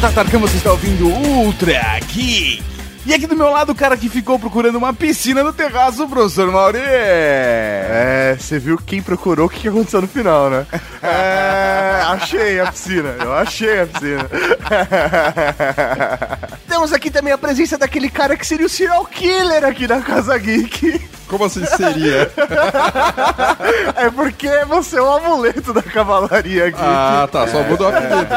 Tatarcão, você está ouvindo Ultra Geek. E aqui do meu lado o cara que ficou procurando uma piscina no terraço, o professor Mauri. É, você viu quem procurou o que aconteceu no final, né? É, achei a piscina, eu achei a piscina. Temos aqui também a presença daquele cara que seria o serial killer aqui na Casa Geek. Como assim seria? É porque você é o amuleto da cavalaria aqui. ah, tá, só mudou a apelido.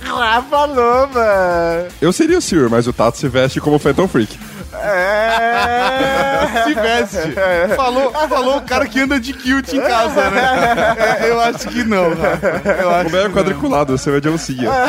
Rafa Loma. Eu seria o Sir, mas o Tato se veste como Phantom Freak. É. Se veste. Falou, falou o cara que anda de kilt em casa, né? É, eu acho que não, Rafa. Eu acho Como é quadriculado, você é de oncinha.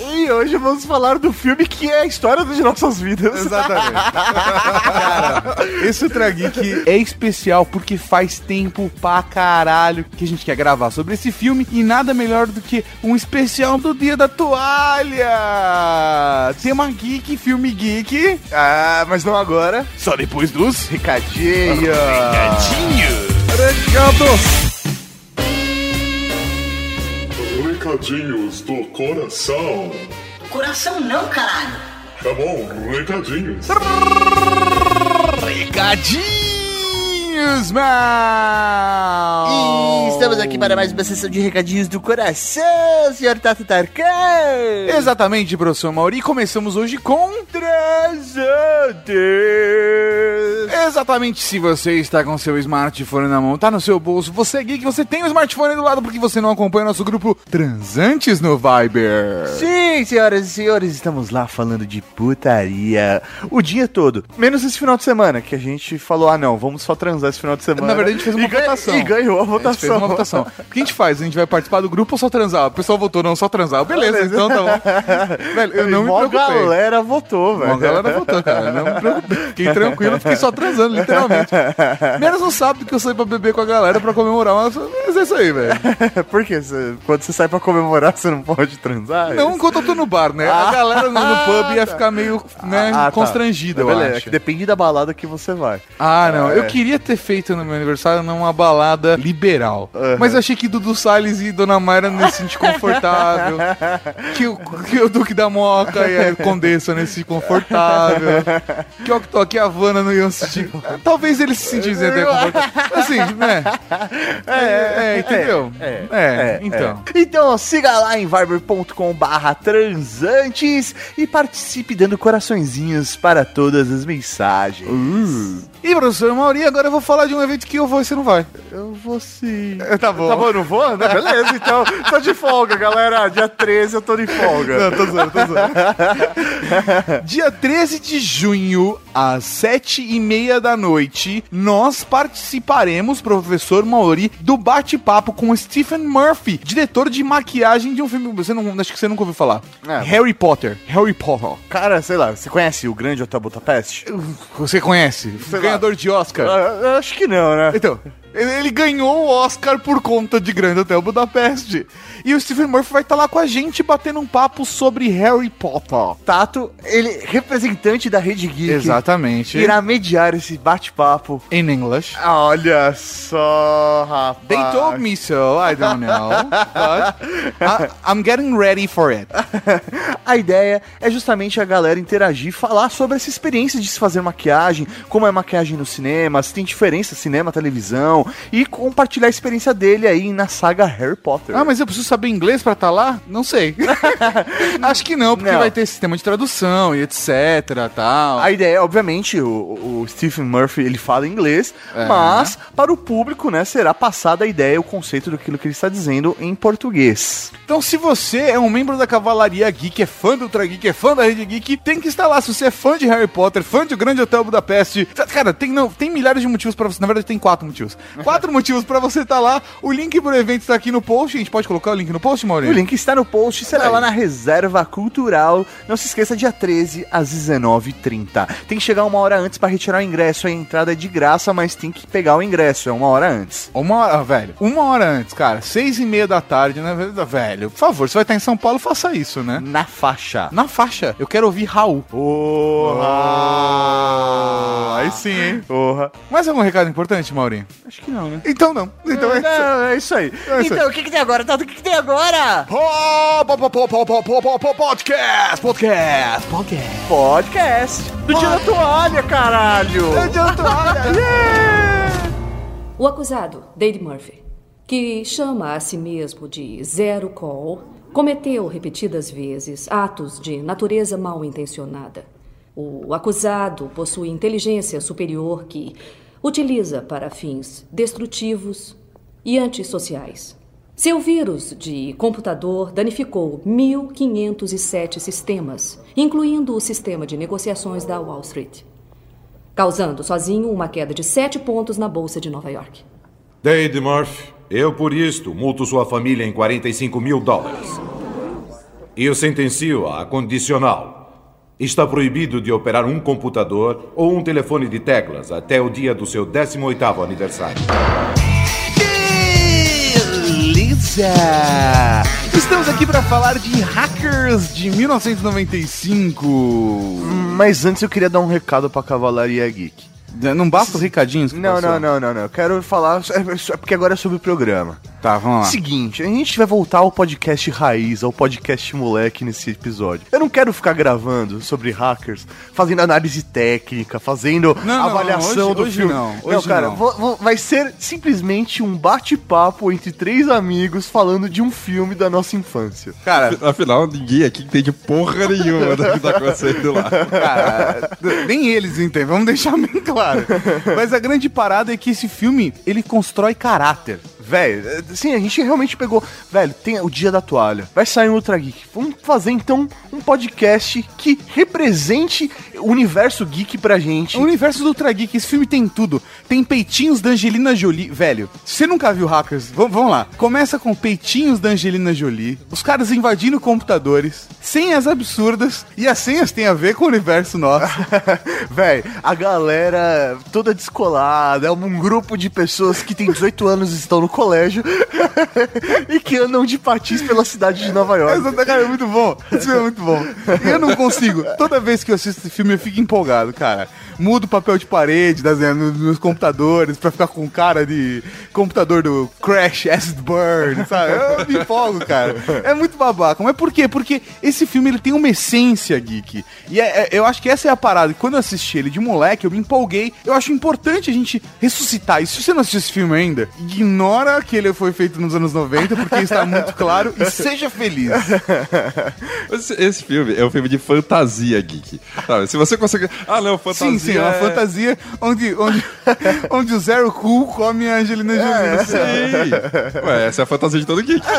E hoje vamos falar do filme que é a história de nossas vidas. Exatamente. Cara, esse Ultra Geek é especial porque faz tempo pra caralho que a gente quer gravar sobre esse filme e nada melhor do que um especial do Dia da Toalha. Tema Geek, filme Geek. Ah, mas não agora. Só depois dos Recadinho. Recados! Recadinhos do coração. Coração não, caralho. Tá bom, recadinhos. Recadinhos, mal. E estamos aqui para mais uma sessão de recadinhos do coração, senhor Tato Tarkan. Exatamente, professor Mauri. Começamos hoje com Transante. Exatamente, se você está com seu smartphone na mão, tá no seu bolso, você é geek, você tem o smartphone do lado porque você não acompanha nosso grupo Transantes no Viber. Sim, senhoras e senhores, estamos lá falando de putaria o dia todo. Menos esse final de semana, que a gente falou, ah não, vamos só transar esse final de semana. Na verdade, a gente fez uma E ganha- votação. E ganhou a A gente votação. fez uma votação. O que a gente faz? A gente vai participar do grupo ou só transar? O pessoal votou, não, só transar. Beleza, então tá bom. Velho, eu não me preocupei. galera votou, velho. Uma galera votou, cara. Não me preocupei. Fiquei tranquilo, fiquei só transando, literalmente. Menos no sábado que eu saí pra beber com a galera pra comemorar, mas, mas é isso aí, velho. Por quê? Quando você sai pra comemorar, você não pode transar? Não enquanto eu tô no bar, né? A galera no, no pub ia ficar meio, né, Ah, tá. constrangida, eu Beleza, é que depende da balada que você vai. Ah, não. É. Eu queria ter feito no meu aniversário numa balada liberal. Mas eu achei que Dudu Salles e Dona Mayra não se sentir confortável. que, o, que o Duque da Moca e a Condessa não se sentir confortável. Que o Octok e a Havana não iam se sentir. Talvez eles se sentissem até confortáveis. Assim, né? É, é, entendeu? É, então. Então siga lá em viber.com barra transantes e participe dando coraçõezinhos para todas as mensagens. E professor Mauri, agora eu vou falar de um evento que eu vou e você não vai. Eu vou sim. Tá bom. Tá bom, eu não vou? Né? Beleza, então tô de folga, galera. Dia 13 eu tô de folga. Não, tô zoando, tô zoando. Dia 13 de junho, às sete e meia da noite, nós participaremos, professor Mauri, do bate-papo com Stephen Murphy, diretor de maquiagem de um filme. Você não, acho que você nunca ouviu falar. É. Harry Potter. Harry Potter. Cara, sei lá, você conhece o Grande Budapeste? Você conhece? Ganhador de Oscar. Ah, acho que não, né? Então, ele, ganhou o Oscar por conta de Grande Hotel Budapeste. E o Stephen Murphy vai estar lá com a gente batendo um papo sobre Harry Potter. Tato, ele representante da Rede Geek. Exatamente. Irá mediar esse bate-papo. In English. Olha só, rapaz. They told me so, I don't know. But I, I'm getting ready for it. A ideia é justamente a galera interagir, falar sobre essa experiência de se fazer maquiagem, como é maquiagem no cinema, se tem diferença cinema, televisão, e compartilhar a experiência dele aí na saga Harry Potter. Ah, mas eu preciso saber inglês pra estar lá? Não sei. Acho que não, porque Não. vai ter sistema de tradução e etc, tal. A ideia, obviamente, o, o Stephen Murphy ele fala inglês, É. mas para o público, né, será passada a ideia, o conceito daquilo que ele está dizendo em português. Então, se você é um membro da Cavalaria Geek, é fã do Ultra Geek, é fã da Rede Geek, tem que estar lá. Se você é fã de Harry Potter, fã de Grande Hotel Budapeste, tá- cara, tem, não, tem milhares de motivos pra você. Na verdade, tem quatro motivos. Quatro motivos pra você estar lá. O link pro evento está aqui no post. A gente pode colocar o link no post, O Maurício? link está no post, será Aí. lá na Reserva Cultural. Não se esqueça, dia 13, às 19h30. Tem que chegar uma hora antes para retirar o ingresso. A entrada é de graça, mas tem que pegar o ingresso, é uma hora antes. Uma hora, velho. Uma hora antes, cara. Seis e meia da tarde, né? Velho, por favor, você vai estar em São Paulo, faça isso, né? Na faixa. Na faixa. Eu quero ouvir Raul. Porra! Aí sim, hein? Porra! Mais algum recado importante, Maurinho? Acho Acho que não, né? Então não. Então é, não, é isso aí. É então, o que, que tem agora, Tato? O que, que tem agora? Podcast! Podcast! Podcast! Podcast! Do dia da toalha, caralho! Do dia da toalha! O acusado, Dade Murphy, que chama a si mesmo de Zero Call, cometeu repetidas vezes atos de natureza mal intencionada. O acusado possui inteligência superior que utiliza para fins destrutivos e antissociais. Seu vírus de computador danificou 1.507 sistemas, incluindo o sistema de negociações da Wall Street causando sozinho uma queda de sete pontos na Bolsa de Nova York. Dade Murphy, eu por isto multo sua família em 45 mil dólares. E o sentencio a condicional. Está proibido de operar um computador ou um telefone de teclas até o dia do seu 18º aniversário. Beleza! Estamos aqui para falar de Hackers de 1995. Mas antes eu queria dar um recado pra Cavalaria Geek. Não basta os recadinhos? que Não, passou? não, não, não, não. Eu quero falar. é- é porque agora é sobre o programa. Tá, vamos lá. Seguinte, a gente vai voltar ao podcast raiz, ao podcast moleque nesse episódio. Eu não quero ficar gravando sobre hackers, fazendo análise técnica, fazendo Não, avaliação não, hoje- do hoje filme. não, hoje cara, não. vou- vou- vai ser simplesmente um bate-papo entre três amigos falando de um filme da nossa infância. Cara, Afinal, ninguém aqui entende porra nenhuma do que tá acontecendo lá. Cara, nem eles entendem, vamos deixar bem claro. Mas a grande parada é que esse filme, ele constrói caráter. Velho, é, sim, a gente realmente pegou. Velho, tem o Dia da Toalha. Vai sair um Ultra Geek. Vamos fazer então um podcast que represente o universo geek pra gente. O universo do Ultra Geek, esse filme tem tudo. Tem peitinhos da Angelina Jolie. Velho, se você nunca viu Hackers, vamos, vamos lá. Começa com peitinhos da Angelina Jolie, os caras invadindo computadores, senhas absurdas, e as senhas têm a ver com o universo nosso. Véi, a galera toda descolada, é um grupo de pessoas que tem 18 anos e estão no colégio e que andam de patins pela cidade de Nova York. Essa cara é muito bom. Filme é muito bom. E eu não consigo. Toda vez que eu assisto esse filme, eu fico empolgado, cara. Mudo o papel de parede das, nos meus computadores pra ficar com cara de computador do Crash Acid Burn, sabe? Eu me empolgo, cara. É muito babaca. Mas por quê? Porque esse filme ele tem uma essência geek. E é- é- eu acho que essa é a parada. Quando eu assisti ele de moleque, eu me empolguei. Eu acho importante a gente ressuscitar. E se você não assistiu esse filme ainda, ignora que ele foi feito nos anos 90, porque está muito claro. E seja feliz. Esse, esse filme é um filme de fantasia geek. Sabe? Se você consegue. Ah, não, fantasia. Sim, sim, é uma é- fantasia onde, onde, onde o Zero Cool come a Angelina Jolie. no céu. Sim. Ué, essa é a fantasia de todo geek.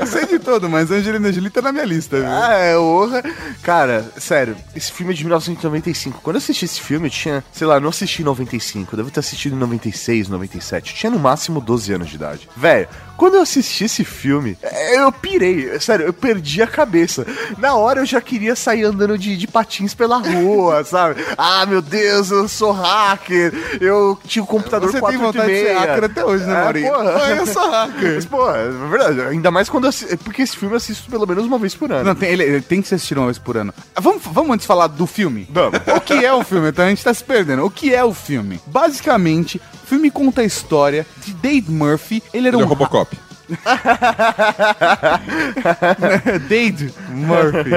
Eu sei de todo, mas a Angelina Jolie tá na minha lista, viu? Ah, é, honra. Cara, sério, esse filme é de 1995. Quando eu assisti esse filme, eu tinha, sei lá, não assisti em 95, eu devo ter assistido em 96, 97. Tinha no máximo 12 anos de idade. Velho, quando eu assisti esse filme, é, eu pirei, sério, eu perdi a cabeça. Na hora eu já queria sair andando de, de patins pela rua, sabe? Ah, meu Deus, eu sou hacker, eu tinha o computador Você tem vontade de ser 486. hacker até hoje, né, É, Maurinho? porra. Pô, eu sou hacker. Mas, pô, é verdade, ainda mais quando eu assisto, porque esse filme eu assisto pelo menos uma vez por ano. Não, tem, ele, ele tem que ser assistido uma vez por ano. Vamos, vamos antes falar do filme? Vamos. O que é o filme? Então a gente tá se perdendo. O que é o filme? Basicamente, o filme conta a história de Dave Murphy. Ele era Ele é um o Robocop. Dade Murphy.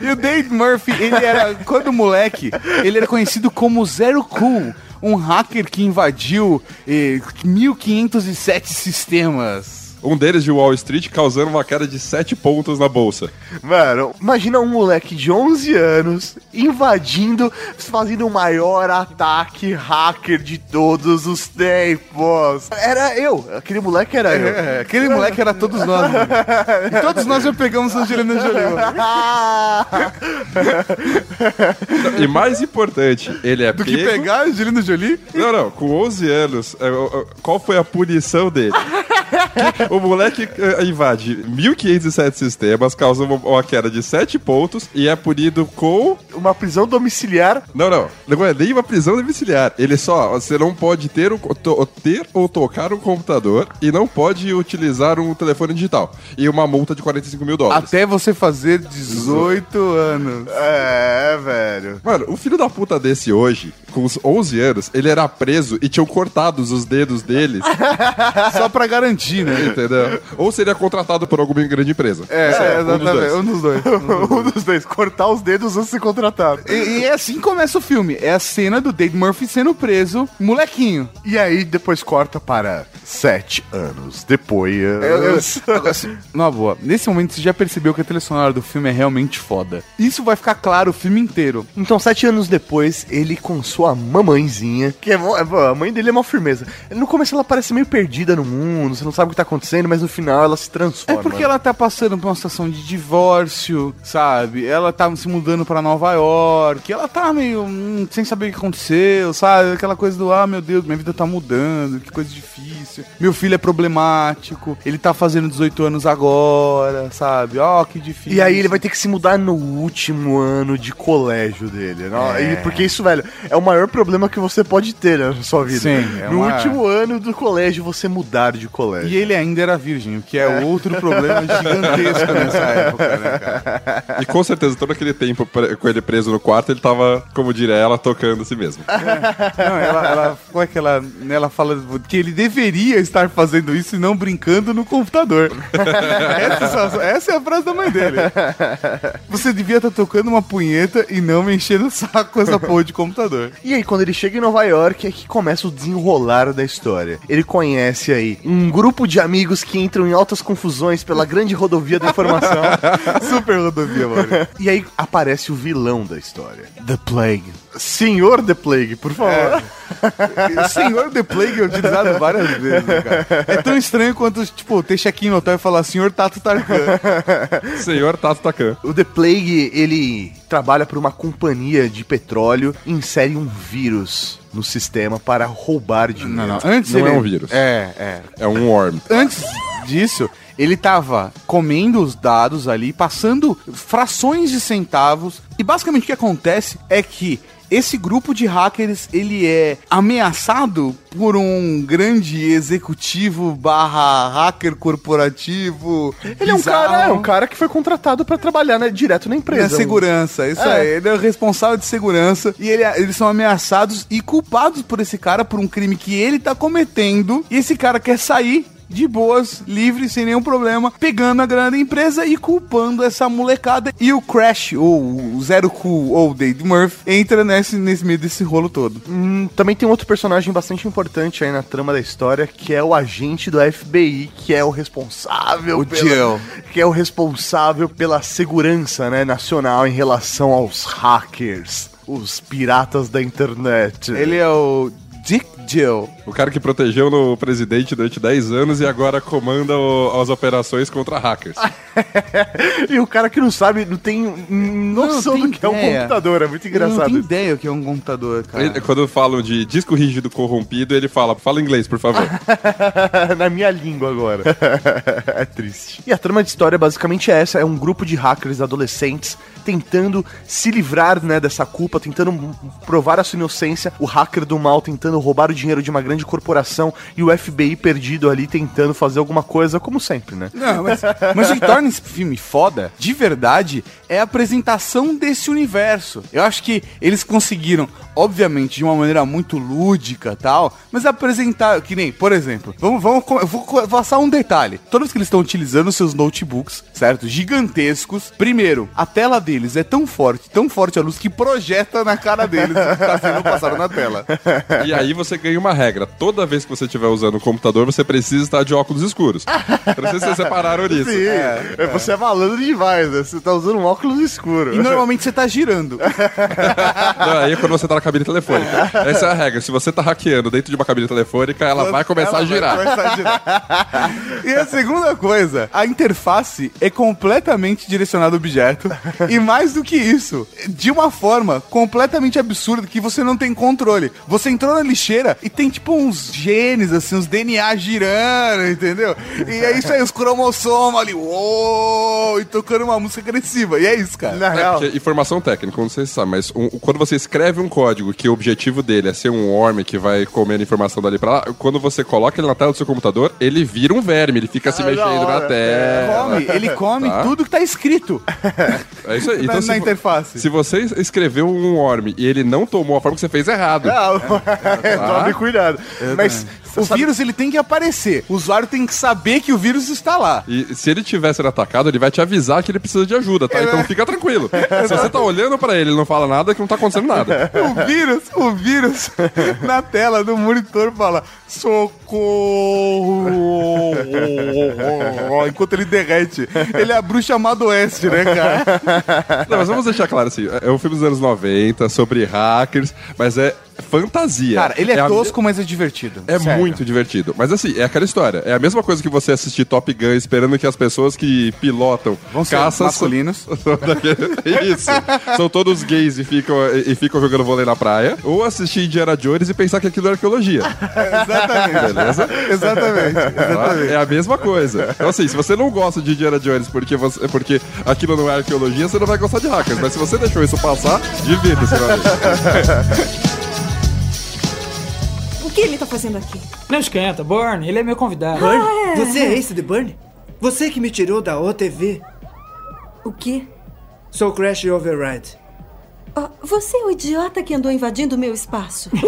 e o Dade Murphy, ele era, quando moleque, ele era conhecido como Zero Cool, um hacker que invadiu eh, 1507 sistemas. Um deles de Wall Street causando uma queda de 7 pontos na bolsa. Mano, imagina um moleque de 11 anos invadindo, fazendo o maior ataque hacker de todos os tempos. Era eu, aquele moleque era eu. É, aquele moleque era todos nós. mano. E todos nós já pegamos a Angelina Jolie. mano. E mais importante, ele é Do que pego- pegar a Angelina Jolie? Não, não, com 11 anos, é, qual foi a punição dele? o moleque é, invade 1507 sistemas, causa uma, uma queda de 7 pontos e é punido com uma prisão domiciliar. Não, não. Não é nem uma prisão domiciliar. Ele só, você não pode ter, um, to- ter ou tocar um computador e não pode utilizar um telefone digital. E uma multa de 45 mil dólares. Até você fazer 18 anos. É, velho. Mano, o filho da puta desse hoje, com os 11 anos, ele era preso e tinham cortados os dedos deles, Só pra garantir, né? entendeu? Ou seria contratado por alguma grande empresa. É, É, um dos exatamente. dois. Um dos dois. um dos dois, cortar os dedos antes de ser contratado. E, e é assim que começa o filme. É a cena do Dave Murphy sendo preso, molequinho. E aí depois corta para sete anos depois. Eu- eu- agora, assim, na boa, nesse momento você já percebeu que a trilha sonora do filme é realmente foda. Isso vai ficar claro o filme inteiro. Então, sete anos depois, ele com sua mamãezinha, que é, é a mãe dele é uma firmeza. No começo ela parece meio perdida no mundo, você não sabe o que tá acontecendo, mas no final ela se É transforma. porque ela tá passando por uma situação de divórcio, sabe? Ela tá se mudando pra Nova York, ela tá meio hum, sem saber o que aconteceu, sabe? Aquela coisa do, ah, meu Deus, minha vida tá mudando, que coisa difícil. Meu filho é problemático, ele tá fazendo 18 anos agora, sabe? Ó, que difícil. E aí ele vai ter que se mudar no último ano de colégio dele. Não? E porque isso, velho, é o maior problema que você pode ter na sua vida. Sim, é no uma- último ano do colégio, você mudar de colégio. E ele ainda era virgem, o que é outro problema gigantesco nessa época, né, cara? E com certeza, todo aquele tempo com ele preso no quarto, ele tava, como diria ela, tocando a si mesmo. Não, ela, ela, como é que ela, né, ela fala que ele deveria estar fazendo isso e não brincando no computador. essa, essa é a frase da mãe dele. Você devia estar tocando uma punheta e não me enchendo o saco com essa porra de computador. E aí, quando ele chega em Nova York, é que começa o desenrolar da história. Ele conhece aí um grupo de amigos que entram em altas confusões pela grande rodovia da informação. Super rodovia, mano. e aí aparece o vilão da história. The Plague. Senhor The Plague, por favor. O Senhor The Plague é utilizado várias vezes, né, cara. É tão estranho quanto, tipo, ter check-in no hotel e falar Senhor Tato Tarkan. Senhor Tato Takan. O The Plague, ele trabalha para uma companhia de petróleo e insere um vírus no sistema para roubar dinheiro. Não, não. Antes Não ele... é um vírus. É, é. É um worm. Antes disso, ele tava comendo os dados ali, passando frações de centavos. E basicamente o que acontece é que esse grupo de hackers, ele é ameaçado por um grande executivo barra hacker corporativo. Ele é um bizarro. cara, é um cara que foi contratado para trabalhar né, direto na É empresa. segurança, isso É. aí. Ele é o responsável de segurança e ele- eles são ameaçados e culpados por esse cara por um crime que ele tá cometendo. E esse cara quer sair de boas, livre, sem nenhum problema, pegando a grana da empresa e culpando essa molecada. E o Crash, ou o Zero Cool, ou o Dave Murphy, entra nesse, nesse meio desse rolo todo. Hum, também tem outro personagem bastante importante aí na trama da história, que é o agente do FBI, que é o responsável O pela, Jill. que é o responsável pela segurança, né, nacional em relação aos hackers, os piratas da internet. Ele é o Dick Jill. O cara que protegeu o presidente durante 10 anos e agora comanda o- as operações contra hackers. e o cara que não sabe, não tem noção tem do que é um ideia. computador, é muito Ele não tem engraçado. ideia o que é um computador, cara. Ele- quando falam de disco rígido corrompido, ele fala, fala inglês, por favor. na minha língua agora. é triste. E a trama de história basicamente é essa: é um grupo de hackers adolescentes tentando se livrar né, dessa culpa, tentando provar a sua inocência, o hacker do mal tentando roubar o dinheiro de uma grande corporação e o FBI perdido ali tentando fazer alguma coisa, como sempre, né? Não, mas, mas o que torna esse filme foda, de verdade, é a apresentação desse universo. Eu acho que eles conseguiram, obviamente, de uma maneira muito lúdica tal, mas apresentar, que nem, por exemplo, vamos, vamos, eu vou passar um detalhe. Vez que eles estão utilizando seus notebooks, certo? Gigantescos. Primeiro, a tela deles é tão forte, tão forte a luz que projeta na cara deles o que tá sendo passado na tela. E aí você ganha uma regra. Toda vez que você estiver usando o computador, você precisa estar de óculos escuros. Não sei se vocês separaram nisso. Sim, é, você é malandro demais, né? Você tá usando um óculos escuro. E normalmente você tá girando. Não, aí é quando você tá na cabine telefônica. Essa é a regra. Se você tá hackeando dentro de uma cabine telefônica, ela vai começar Ela a girar. vai começar a girar. e a segunda coisa, a interface é completamente direcionada ao objeto e mais do que isso, de uma forma completamente absurda que você não tem controle. Você entrou na lixeira e tem tipo uns genes, assim, uns DNA girando, entendeu? E é isso aí, os cromossomos ali, uou, e tocando uma música agressiva. E é isso, cara. Na É, real, porque informação técnica, não sei se sabe, mas um- quando você escreve um código que o objetivo dele é ser um worm que vai comer informação dali pra lá, quando você coloca ele na tela do seu computador, ele vira um verme, ele fica se Ah, da mexendo na tela. Come, ele come Tá. tudo que tá escrito É isso aí. Na, Então, na se, vo- interface. se você escreveu um worm e ele não tomou a forma que você fez errado, não, tome cuidado. Mas O vírus ele tem que aparecer. O usuário tem que saber que o vírus está lá. E se ele tiver sendo atacado, ele vai te avisar que ele precisa de ajuda, tá? Então fica tranquilo. Se você tá olhando pra ele e não fala nada, é que não tá acontecendo nada. O vírus, o vírus na tela do monitor fala socorro enquanto ele derrete. Ele é a bruxa amada oeste, né, cara? Não, mas vamos deixar claro assim: é um filme dos anos 90 sobre hackers, mas é fantasia. Cara, ele é, a- tosco, mas é divertido. É Sério. muito divertido. Mas assim, é aquela história. É a mesma coisa que você assistir Top Gun esperando que as pessoas que pilotam Vão ser caças masculinos. Isso. São todos gays e ficam, e ficam jogando vôlei na praia. Ou assistir Indiana Jones e pensar que aquilo é arqueologia. Exatamente. Beleza? Exatamente. Tá? É a mesma coisa. Então, assim, se você não gosta de Indiana Jones porque, você, porque aquilo não é arqueologia, você não vai gostar de hackers. Mas se você deixou isso passar, divirta-se, meu amigo. O que ele tá fazendo aqui? Não esquenta, Burn, ele é meu convidado. Burn? Você é esse de Burn? Você que me tirou da OTV. O quê? Sou Crash Override. Ah, você é o idiota que andou invadindo meu espaço.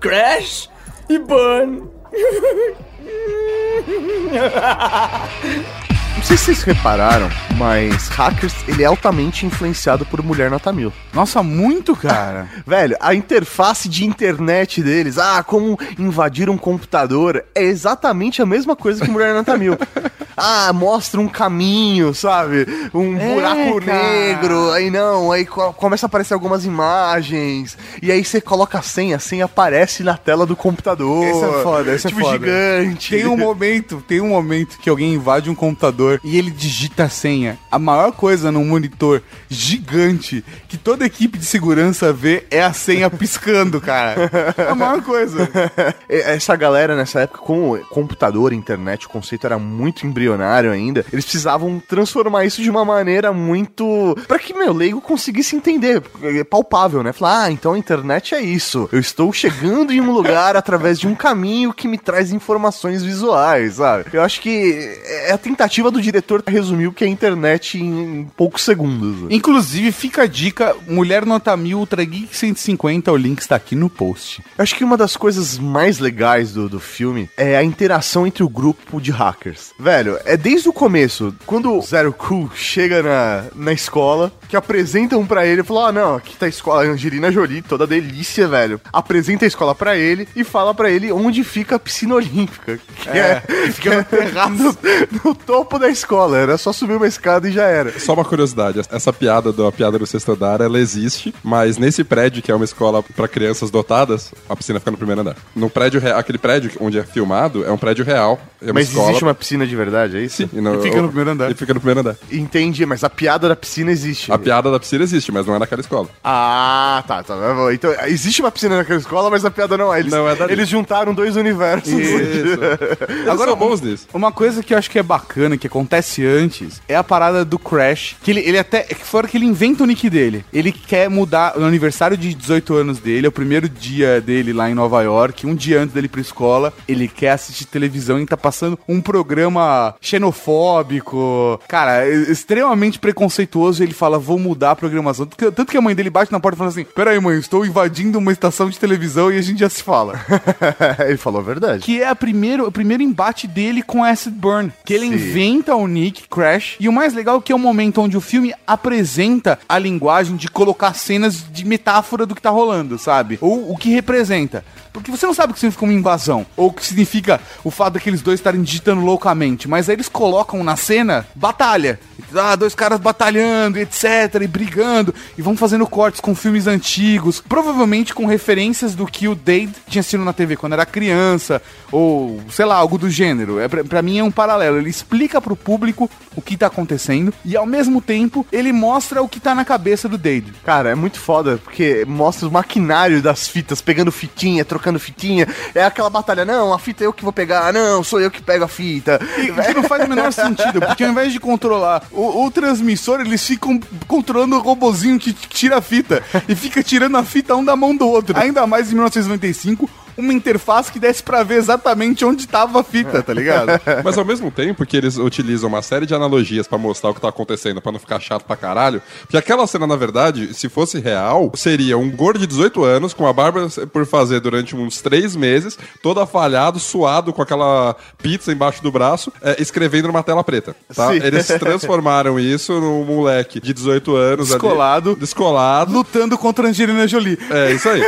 Crash e Burn. Não sei se vocês repararam, mas Hackers, ele é altamente influenciado por Mulher Nota Mil. Nossa, muito, cara. Velho, a interface de internet deles, ah, como invadir um computador, é exatamente a mesma coisa que Mulher Nota Mil. Ah, mostra um caminho, sabe? Um É, buraco cara. negro, aí não, aí co- começa a aparecer algumas imagens, e aí você coloca a senha, a senha aparece na tela do computador. Esse é foda, esse é tipo, foda. gigante. Tem um momento, tem um momento que alguém invade um computador e ele digita a senha. A maior coisa num monitor gigante que toda equipe de segurança vê é a senha piscando, cara. A maior coisa. Essa galera nessa época, com computador, internet, o conceito era muito embrionário ainda. Eles precisavam transformar isso de uma maneira muito. Pra que, meu, leigo conseguisse entender. É palpável, né? Falar, ah, então a internet é isso. Eu estou chegando em um lugar através de um caminho que me traz informações visuais, sabe? Eu acho que é a tentativa do diretor resumir o que é a internet em poucos segundos. Inclusive, fica a dica: Mulher Nota 1000 Ultra Geek 150, o link está aqui no post. Eu acho que uma das coisas mais legais do, do filme é a interação entre o grupo de hackers. Velho, é desde o começo, quando o Zero Cool chega na, na escola, que apresentam pra ele, falou: Ah, não, aqui tá a escola Angelina Jolie, toda delícia, velho. Apresenta a escola pra ele e fala pra ele onde fica a piscina olímpica. Que é, fica no terraço, no topo da escola. Era só subir uma escada e já era. Só uma curiosidade, essa piada da piada do sexto andar, ela existe, mas nesse prédio, que é uma escola pra crianças dotadas, a piscina fica no primeiro andar. No prédio, aquele prédio onde é filmado, é um prédio real. É uma Mas escola. existe uma piscina de verdade, é isso? Sim, e, no- E fica no primeiro andar. E fica no primeiro andar. Entendi, mas a piada da piscina existe. A piada da piscina existe, mas não é naquela escola. Ah, tá, tá. Então, existe uma piscina naquela escola, mas a piada não é. Eles, Não é dali. eles juntaram dois universos. Eles Agora, são bons nisso. Uma coisa que eu acho que é bacana, que acontece antes, é a parada do Crash. Que ele, ele até. Que fora que ele inventa o nick dele. Ele quer mudar o aniversário de 18 anos dele, é o primeiro dia dele lá em Nova York, um dia antes dele ir pra escola. Ele quer assistir televisão e tá passando um programa xenofóbico. Cara, é extremamente preconceituoso. Ele fala, vou mudar a programação. Tanto que, tanto que a mãe dele bate na porta e fala assim: Peraí, mãe, estou invadindo uma estação de televisão e a gente já se fala. Ele falou a verdade. que é a primeiro, o primeiro embate dele com Acid Burn. Que ele Sim. inventa o Nick Crash. E o mais legal é que é o momento onde o filme apresenta a linguagem de colocar cenas de metáfora do que tá rolando, sabe? Ou o que representa. Porque você não sabe o que significa uma invasão. Ou o que significa o fato daqueles dois estarem digitando loucamente. Mas aí eles colocam na cena batalha. ah, dois caras batalhando, etc, e brigando, e vão fazendo cortes com filmes antigos, provavelmente com referências do que o Dade tinha assistido na TV quando era criança, ou sei lá, algo do gênero. É, pra, pra mim é um paralelo. Ele explica pro público o que tá acontecendo e ao mesmo tempo ele mostra o que tá na cabeça do Dade. Cara, é muito foda, porque mostra o maquinário das fitas, pegando fitinha, trocando fitinha. É aquela batalha, não, a fita é eu que vou pegar, não, sou eu que pego a fita. E que não faz o menor sentido, porque ao invés de controlar o, o transmissor, eles ficam controlando o robozinho que tira a fita e fica tirando a fita um da mão do outro. Ainda mais em 1995, uma interface que desse pra ver exatamente onde tava a fita, tá ligado? Mas ao mesmo tempo que eles utilizam uma série de analogias pra mostrar o que tá acontecendo, pra não ficar chato pra caralho, porque aquela cena, na verdade, se fosse real, seria um gordo de 18 anos, com a barba por fazer durante uns três meses, todo afalhado, suado, com aquela pizza embaixo do braço, é, escrevendo numa tela preta, tá? Sim. Eles transformaram isso num moleque de 18 anos Descolado. ali, descolado, Lutando contra a Angelina Jolie. é, isso aí.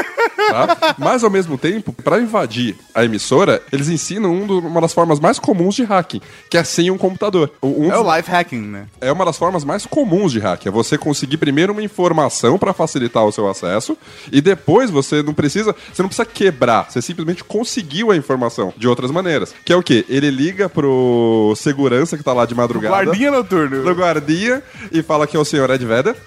Tá? Mas ao mesmo tempo, pra invadir a emissora, eles ensinam um do- uma das formas mais comuns de hacking, que é sem um computador. Um É o life hacking, né? é uma das formas mais comuns de hack. É você conseguir primeiro uma informação pra facilitar o seu acesso e depois você não precisa, você não precisa quebrar, você simplesmente conseguiu a informação de outras maneiras. Que é o quê? Ele liga pro segurança que tá lá de madrugada. Guardinha noturno. No guardinha e fala que é o senhor Ed Vedder.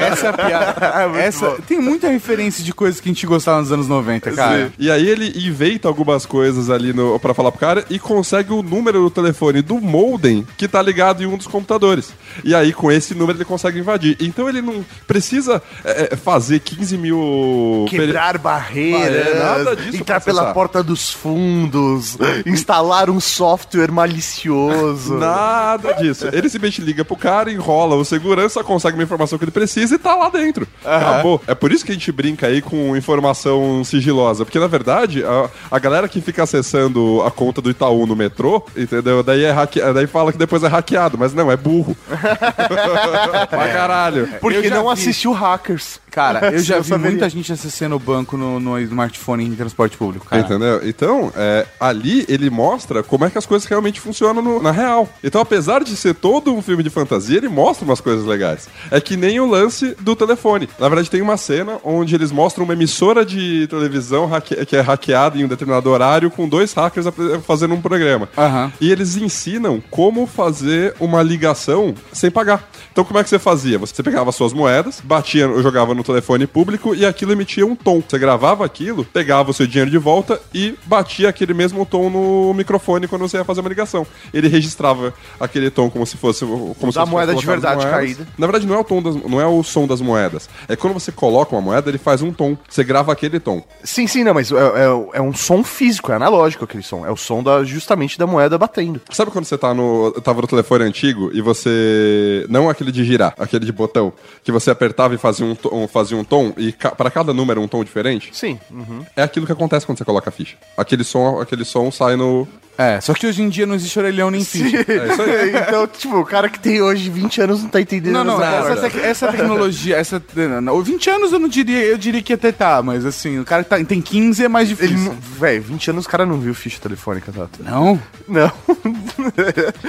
Essa é a piada. Essa, tem muita referência de coisas que a gente gostava nos anos 90, cara. E aí ele inventa algumas coisas ali no, pra falar pro cara e consegue o número do telefone do modem que tá ligado em um dos computadores. E aí com esse número ele consegue invadir. Então ele não precisa é, é, fazer 15 mil... Quebrar barreiras, Ah, é, nada disso entrar pela porta dos fundos, instalar um software malicioso. Nada disso. Ele simplesmente liga pro cara, enrola o segurança, consegue uma informação que ele precisa e tá lá dentro. Acabou. É por isso que a gente brinca aí com informação sigilosa. Porque, na verdade, a, a galera que fica acessando a conta do Itaú no metrô, entendeu? Daí, é hacke... Daí fala que depois é hackeado, mas não, é burro. pra caralho. Porque não vi. assistiu Hackers. Cara, eu já vi saberia. muita gente acessando o banco no, no smartphone em transporte público, cara. Entendeu? Então, é, ali ele mostra como é que as coisas realmente funcionam no- na real. Então, apesar de ser todo um filme de fantasia, ele mostra umas coisas legais. É que nem o lance do telefone. Na verdade, tem uma cena onde eles mostram uma emissora de televisão que é hackeada em um determinado horário com dois hackers fazendo um programa. Aham. E eles ensinam como fazer uma ligação sem pagar. Então, como é que você fazia? Você pegava suas moedas, batia, jogava no telefone público e aquilo emitia um tom. Você gravava aquilo, pegava o seu dinheiro de volta e batia aquele mesmo tom no microfone quando você ia fazer uma ligação. Ele registrava aquele tom como se fosse como se Da você moeda de verdade caída. Na verdade, não é o tom das, não é o som das moedas. É quando você coloca uma moeda, ele faz um tom. Você grava aquele tom. Sim, sim, não, mas é, é- é um som físico, é analógico aquele som. É o som da, justamente da moeda batendo. Sabe quando você tá no. tava no telefone antigo e você. Não aquele de girar, aquele de botão, que você apertava e fazia um, tom- fazia um tom, e ca, para cada número um tom diferente? Sim. uhum. É aquilo que acontece quando você coloca a ficha. Aquele som, aquele som sai no. É, só que hoje em dia não existe orelhão nem ficha. É isso aí. então, tipo, o cara que tem hoje 20 anos não tá entendendo Não, não, nada. essa, tec- essa tecnologia, essa. Não, não, 20 anos eu não diria, eu diria que até tá, mas assim, o cara que tá, tem 15 é mais Ele difícil. não, velho, 20 anos o cara não viu ficha telefônica, Tato. Não? Não.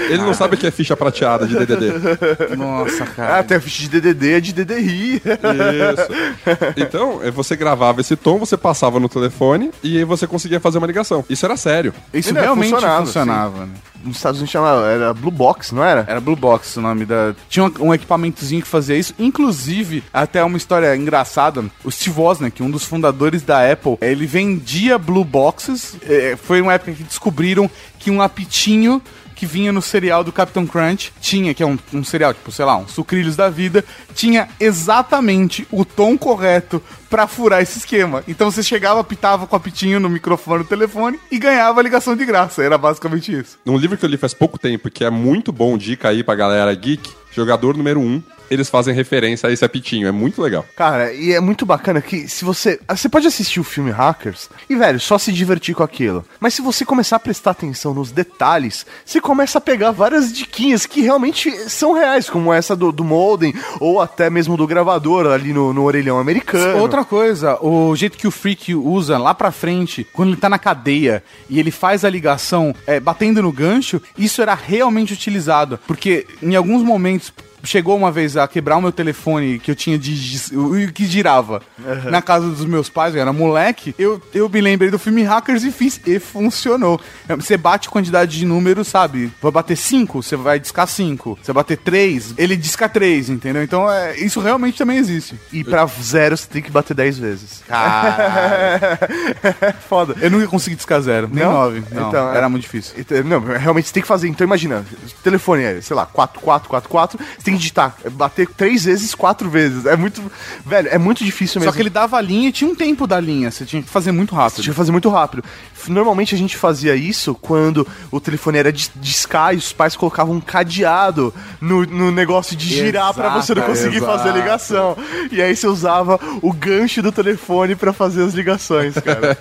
Ele não sabe o que é ficha prateada de DDD. Nossa, cara. Ah, tem a ficha de DDD, é de DDI. Isso. Então, é, você gravava esse tom, você passava no telefone e aí você conseguia fazer uma ligação. Isso era sério. Isso Não, realmente funcionava, funcionava, né? Nos Estados Unidos chamava, era Blue Box, não era? Era Blue Box o nome da. Tinha um, um equipamentozinho que fazia isso. Inclusive, até uma história engraçada: o Steve Wozniak, um dos fundadores da Apple, ele vendia Blue Boxes. É, foi uma época que descobriram que um apitinho que vinha no cereal do Captain Crunch tinha, que é um, um cereal, tipo, sei lá, um sucrilhos da vida, tinha exatamente o tom correto pra furar esse esquema. Então você chegava, pitava com o apitinho no microfone do telefone e ganhava a ligação de graça. Era basicamente isso. Um livro que eu li faz pouco tempo, que é muito bom, dica aí pra galera geek, Jogador Número 1, eles fazem referência a esse apitinho. É muito legal. Cara, e é muito bacana que se você. ah, Você pode assistir o filme Hackers e, velho, só se divertir com aquilo. Mas se você começar a prestar atenção nos detalhes, você começa a pegar várias diquinhas que realmente são reais, como essa do, do modem, ou até mesmo do gravador ali no, no orelhão americano. Outra coisa, o jeito que o Freak usa lá pra frente, quando ele tá na cadeia e ele faz a ligação é, batendo no gancho, isso era realmente utilizado. Porque em alguns momentos. Chegou uma vez a quebrar o meu telefone que eu tinha de. o que girava na casa dos meus pais, eu era moleque. Eu, eu me lembrei do filme Hackers e fiz. E funcionou. Você bate quantidade de números, sabe? Vai bater 5, você vai discar 5. Você bater 3, ele disca 3, entendeu? Então é, isso realmente também existe. E pra zero você tem que bater 10 vezes. Foda. Eu nunca consegui discar zero, nem Não? 9. Não, Então, é- era muito difícil. Então, Não, realmente você tem que fazer. Então imagina, telefone é, sei lá, 4444, você tem que digitar, é, bater três vezes, quatro vezes. É muito. Velho, é muito difícil mesmo. Só que ele dava a linha e tinha um tempo da linha, você tinha que fazer muito Você rápido. tinha que fazer muito rápido. Normalmente a gente fazia isso quando o telefone era de discar e os pais colocavam um cadeado no, no negócio de girar pra você não Exato, conseguir fazer a exato. ligação. E aí você usava o gancho do telefone pra fazer as ligações, cara.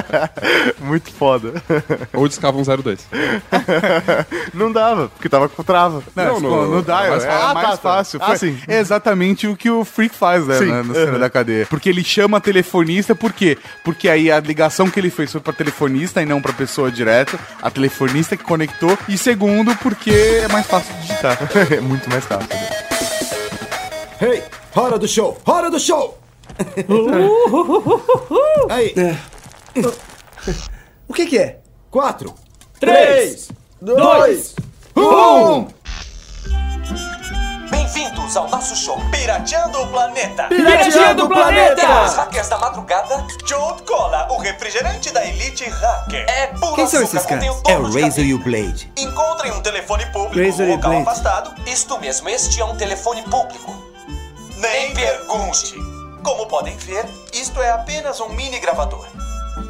muito foda. Ou discavam 02. Não dava, porque tava com trava. Não, Não, no, no- no dial, mais era fácil. mais Ah, tá, fácil. tá. Foi Ah, sim. exatamente o que o Freak faz, né, Sim. na, na cena Uhum. da cadeia. Porque ele chama a telefonista, por quê? Porque aí a ligação que ele fez foi pra telefonista e não pra pessoa direto. A telefonista que conectou. E segundo, porque é mais fácil de digitar. é muito mais fácil. Hey, hora do show! Hora do show! Aí. O que que é? Quatro. Três. Dois. Um. Bem-vindos ao nosso show Pirateando o Planeta. Pirateando o planeta! Os hackers da madrugada, Jolt Cola, o refrigerante da elite hacker. É puro Quem são esses caras? É o Razor e o Blade. Encontrem um telefone público Razor no e local Blade. afastado. Isto mesmo, este é um telefone público. Nem pergunte. Como podem ver, isto é apenas um mini gravador.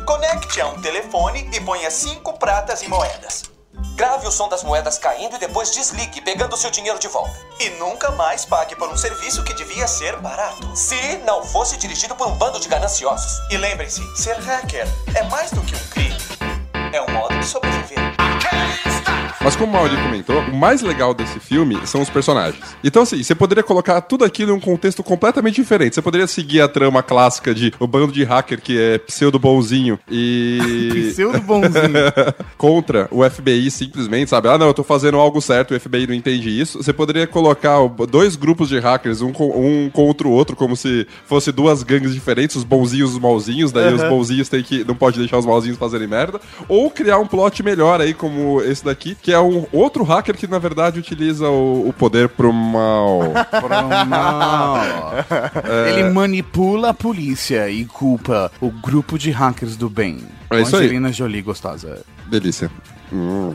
Conecte a um telefone e ponha cinco pratas em moedas. Grave o som das moedas caindo e depois desligue, pegando seu dinheiro de volta. E nunca mais pague por um serviço que devia ser barato. Se não fosse dirigido por um bando de gananciosos. E lembrem-se, ser hacker é mais do que um crime. É um modo de sobreviver. Mas como o Mauri comentou, o mais legal desse filme são os personagens. Então, assim, você poderia colocar tudo aquilo em um contexto completamente diferente. Você poderia seguir a trama clássica de o bando de hacker que é pseudo bonzinho e. Pseudo bonzinho. contra o FBI simplesmente, sabe? Ah, não, eu tô fazendo algo certo, o FBI não entende isso. Você poderia colocar dois grupos de hackers, um, co- um contra o outro, como se fosse duas gangues diferentes, os bonzinhos e os malzinhos, daí os bonzinhos tem que. não pode deixar os malzinhos fazerem merda. Ou criar um plot melhor aí, como esse daqui, que é um outro hacker que, na verdade, utiliza o, o poder pro mal. Ele manipula a polícia e culpa o grupo de hackers do bem. É isso aí. Angelina Jolie gostosa. Delícia. Hum.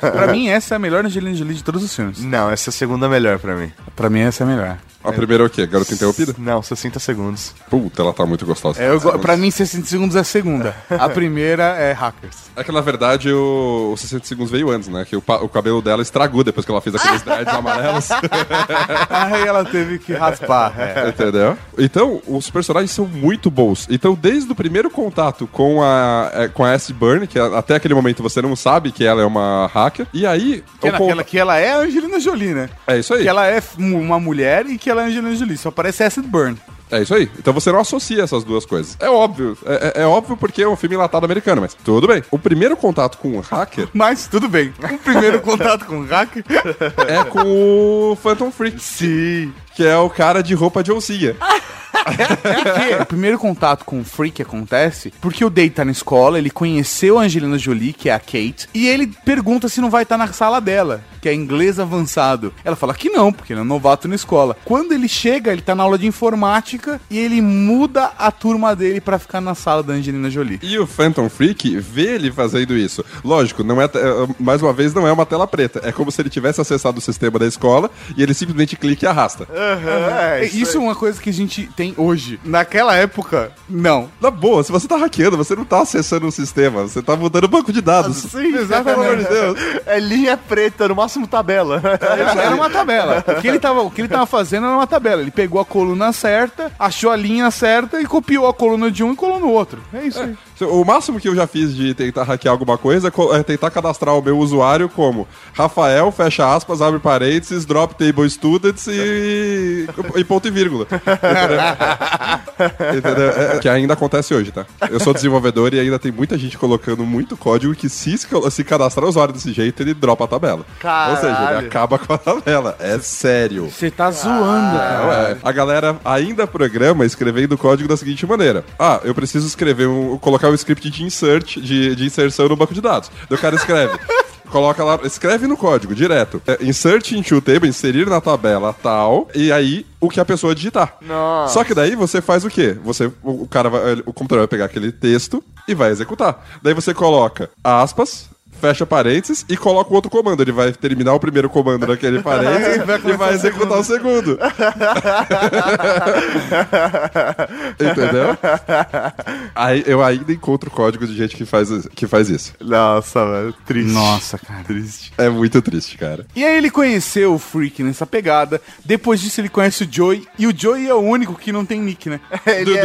Pra mim, essa é a melhor Angelina Jolie de todos os filmes. Não, essa é a segunda melhor pra mim. Pra mim, essa é a melhor. A primeira é o quê? Garota Interrompida? Não, 60 segundos. Puta, ela tá muito gostosa. É, eu, pra mim, 60 segundos é a segunda. A primeira é Hackers. É que na verdade o, o 60 segundos veio antes, né? Que o, o cabelo dela estragou depois que ela fez aqueles dreads amarelos. Aí ela teve que raspar. é. Entendeu? Então, os personagens são muito bons. Então, desde o primeiro contato com a, é, com a S. Byrne, que a- até aquele momento você não sabe que ela é uma hacker, e aí. Que, o ela, que, ela, que ela é a Angelina Jolie, né? É isso aí. Que ela é uma mulher e que ela é Angelina Jolie. Só parece Acid Burn. É isso aí. Então você não associa essas duas coisas. É óbvio. É, é- é óbvio porque é um filme enlatado americano, mas tudo bem. O primeiro contato com o hacker Mas tudo bem. O primeiro contato com o hacker. é com o Phantom Freak. Sim. Que é o cara de roupa de oncinha. Porque o primeiro contato com o Freak acontece porque o Dave tá na escola, ele conheceu a Angelina Jolie, que é a Kate, e ele pergunta se não vai estar na sala dela, que é inglês avançado. Ela fala que não, porque ele é um novato na escola. Quando ele chega, ele tá na aula de informática e ele muda a turma dele pra ficar na sala da Angelina Jolie. E o Phantom Freak vê ele fazendo isso. Lógico, não é, é, mais uma vez, não é uma tela preta. É como se ele tivesse acessado o sistema da escola e ele simplesmente clica e arrasta. É, isso é uma coisa que a gente tem hoje. Naquela época, não. Na boa, se você tá hackeando, você não tá acessando o sistema, você tá mudando o banco de dados. Sim, Pelo amor de Deus. É linha preta numa máximo tabela. Era uma tabela. O que, ele tava, o que ele tava fazendo era uma tabela. Ele pegou a coluna certa, achou a linha certa e copiou a coluna de um e colou no outro. É isso aí. O máximo que eu já fiz de tentar hackear alguma coisa é é tentar cadastrar o meu usuário como Rafael, fecha aspas, abre parênteses, drop table students e, e ponto e vírgula. Entendeu? Entendeu? É, que ainda acontece hoje, tá? Eu sou desenvolvedor e ainda tem muita gente colocando muito código que se, se cadastrar o usuário desse jeito, ele dropa a tabela. Ou seja, Caralho. ele acaba com a tabela. É sério. Você tá zoando, cara. É, a galera ainda programa escrevendo o código da seguinte maneira: Ah, eu preciso escrever um, colocar um script de insert, de, de inserção no banco de dados. Daí o cara escreve. Coloca lá, escreve no código, direto. É, insert into table, inserir na tabela tal, e aí o que a pessoa digitar. Nossa. Só que daí você faz o quê? Você, o, o cara vai, o computador vai pegar aquele texto e vai executar. Daí você coloca aspas, fecha parênteses e coloca o outro comando. Ele vai terminar o primeiro comando naquele parênteses E vai e executar o segundo. Entendeu? Aí eu ainda encontro código de gente que faz, que faz isso. Nossa, velho. Triste. Nossa, cara. Triste. É muito triste, cara. E aí ele conheceu o Freak nessa pegada. Depois disso ele conhece o Joey. E o Joey é o único que não tem nick, né? Ele, é-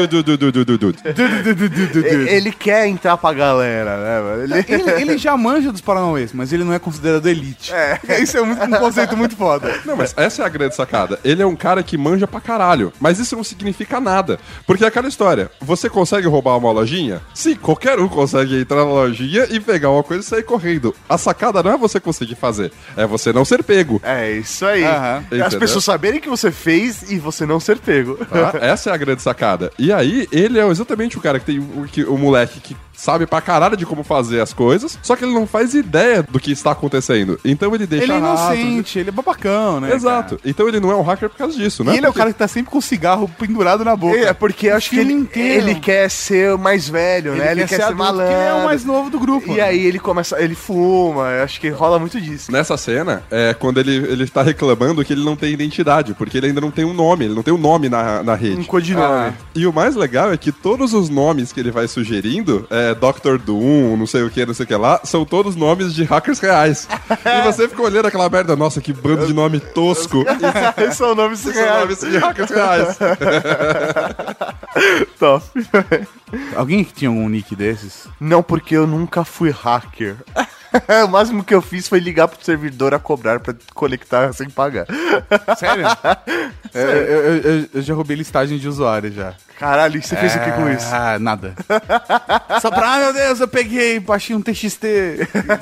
e- ele quer entrar pra galera, né, mano? Ele, ele já manja dos Paranauês, mas ele não é considerado elite. É. Isso é muito- um conceito muito foda. Não, mas essa é a grande sacada. Ele é um cara que manja pra caralho. Mas isso não significa nada. Porque é aquela história. Você consegue roubar uma lojinha? Sim, qualquer um consegue entrar na lojinha e pegar uma coisa e sair correndo. A sacada não é você conseguir fazer. É você não ser pego. É isso aí. Aham. As pessoas saberem que você fez e você não ser pego. Tá? Essa é a grande sacada. E aí, ele é exatamente o cara que tem o, que, o moleque que sabe pra caralho de como fazer as coisas, só que ele não faz ideia do que está acontecendo. Então ele deixa Ele é inocente, ele é babacão, né? Exato. Então ele não é um hacker por causa disso, cara? né? E ele é o Porque- cara que tá sempre com o cigarro pendurado na boca. É, porque acho que ele, inteiro. ele quer ser o mais velho, né? Ele quer, ser, adulto, malandro. porque Ele é o mais novo do grupo. E aí ele começa, ele fuma, eu acho que rola muito disso. Nessa cena, é quando ele, ele tá reclamando que ele não tem identidade, porque ele ainda não tem um nome, ele não tem um nome na, na rede. Um codinome. Ah, e o mais legal é que todos os nomes que ele vai sugerindo, é Dr. Doom, não sei o que, não sei o que lá, são todos nomes de hackers reais. e você fica olhando aquela merda, nossa, que bando de nome tosco. Esses são nomes Esses são nomes de hackers reais. Top. Alguém que tinha algum nick desses? Não, porque eu nunca fui hacker. o máximo que eu fiz foi ligar pro servidor a cobrar pra conectar sem pagar. Sério? É, eu, eu- eu- eu já roubei listagem de usuário já. Caralho, você fez o que com isso? Ah, nada. Só pra, ah, meu Deus, eu peguei, baixei um TXT.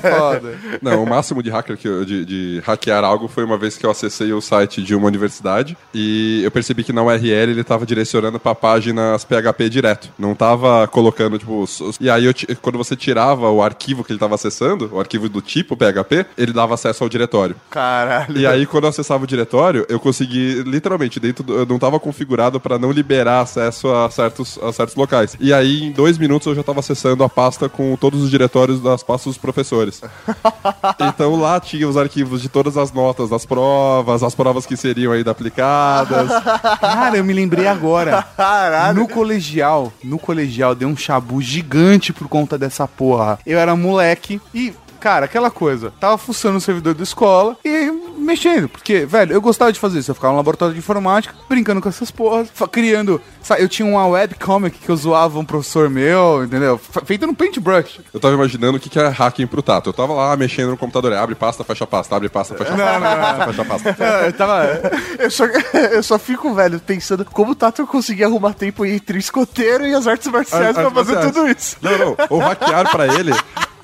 Foda. Não, o máximo de hacker que eu- de, de hackear algo foi uma vez que eu acessei o site de uma universidade e eu percebi que na URL ele tava direcionando pra páginas PHP direto. Não tava colocando, tipo. os- E aí, quando você tirava o arquivo que ele tava acessando, o arquivo do tipo PHP, ele dava acesso ao diretório. Caralho. E aí, quando eu acessava o diretório, eu consegui, literalmente, dentro do, eu não tava configurado pra não liberar acesso a certos, a certos locais. E aí, em dois minutos, eu já tava acessando a pasta com todos os diretórios das pastas dos professores. então lá tinha os arquivos de todas as notas das provas, as provas que seriam ainda aplicadas. Cara, eu me lembrei agora. Caralho. No colegial, no colegial deu um chabu gigante por conta dessa porra. Eu era moleque e, cara, aquela coisa. Tava fuçando o servidor da escola e mexendo. Porque, velho, eu gostava de fazer isso. Eu ficava no laboratório de informática, brincando com essas porras, criando. sa- Eu tinha uma webcomic que eu zoava um professor meu, entendeu? Feita no Paintbrush. Eu tava imaginando o que que é hacking pro Tato. Eu tava lá mexendo no computador, abre pasta, fecha pasta, abre pasta, fecha pasta, fecha pasta. Eu tava. Eu só, eu só fico, velho, pensando como o Tato conseguia arrumar tempo entre o escoteiro e as artes marciais As- pra fazer marciais. tudo isso. Não, não, o hackear pra ele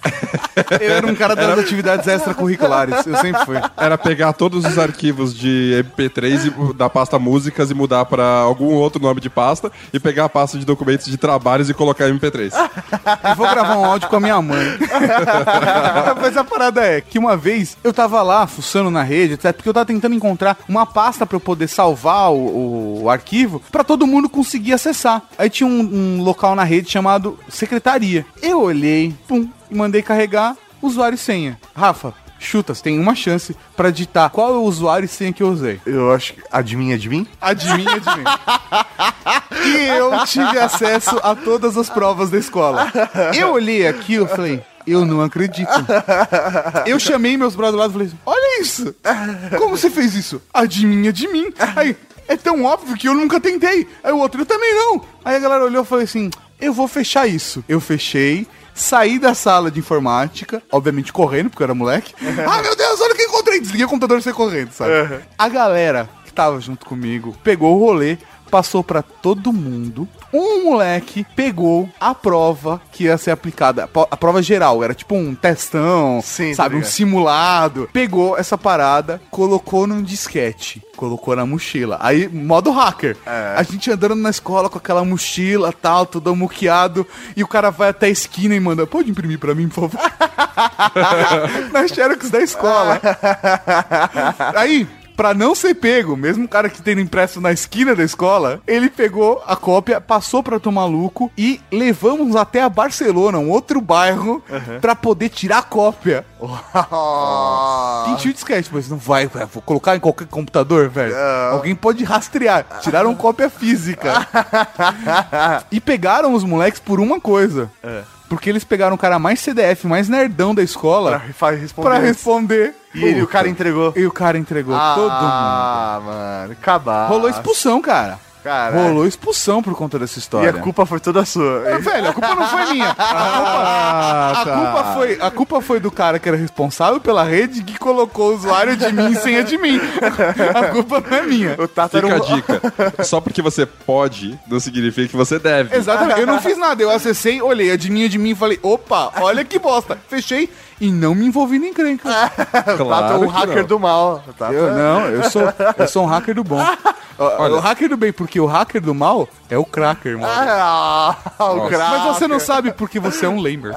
Eu era um cara das atividades extracurriculares. Eu sempre fui. era pegar todos os arquivos de MP3 e- da pasta músicas e mudar pra algum outro nome de pasta e pegar a pasta de documentos de trabalhos e colocar em MP3. E vou gravar um áudio com a minha mãe. Mas a parada é que uma vez eu tava lá fuçando na rede, etc, porque eu tava tentando encontrar uma pasta pra eu poder salvar o, o arquivo pra todo mundo conseguir acessar. Aí tinha um, um local na rede chamado Secretaria. Eu olhei, pum, e mandei carregar usuário e senha. Rafa, chuta, você tem uma chance pra digitar qual é o usuário e senha que eu usei. Eu acho que. Adivinha de mim? Adivinha, adivinha. E eu tive acesso a todas as provas da escola. Eu olhei aquilo e falei, eu não acredito. Eu chamei meus brothers lá e falei, olha isso. Como você fez isso? A de mim é de mim. Aí, é tão óbvio que eu nunca tentei. Aí o outro, eu também não. Aí a galera olhou e falou assim, eu vou fechar isso. Eu fechei. Saí da sala de informática, obviamente correndo, porque eu era moleque. ah, meu Deus, olha o que encontrei. Desliguei o computador e saí correndo, sabe? A galera que tava junto comigo pegou o rolê, passou pra todo mundo. Um moleque pegou a prova que ia ser aplicada, a prova geral, era tipo um testão, Sim, sabe, tá um simulado. Pegou essa parada, colocou num disquete, colocou na mochila. Aí, modo hacker. É. A gente andando na escola com aquela mochila, tal, todo muqueado, e o cara vai até a esquina e manda, pode imprimir pra mim, por favor? na Xerox da escola. Aí, pra não ser pego, mesmo o cara que tendo impresso na esquina da escola, ele pegou a cópia, passou pra tomar maluco e levamos até a Barcelona, um outro bairro, pra poder tirar a cópia. Tinha o disquete, mas não vai, vou colocar em qualquer computador, velho. Alguém pode rastrear. Tiraram cópia física. e pegaram os moleques por uma coisa. Porque eles pegaram o cara mais CDF, mais nerdão da escola Pra responder. pra responder. E ele, o cara entregou. E o cara entregou todo mundo. Ah, mano, acabar. Rolou expulsão, cara. Cara. Rolou expulsão por conta dessa E história. a culpa foi toda sua. É, velho, a culpa não foi minha. A, culpa, a tá. culpa foi, a culpa foi do cara que era responsável pela rede que colocou o usuário de mim em senha de mim. A culpa não é minha. O Tata Fica um... a dica. Só porque você pode, não significa que você deve. Exatamente. Eu não fiz nada. Eu acessei, olhei a de mim, a de mim e falei, opa, olha que bosta. Fechei e não me envolvi em encrenca. O Tata é Claro um que hacker não. do mal. Tata- Eu não, eu sou, eu sou um hacker do bom. O- O hacker do bem, porque o hacker do mal é o cracker, mano. Ah, o cracker. Mas você não sabe porque você é um lamer.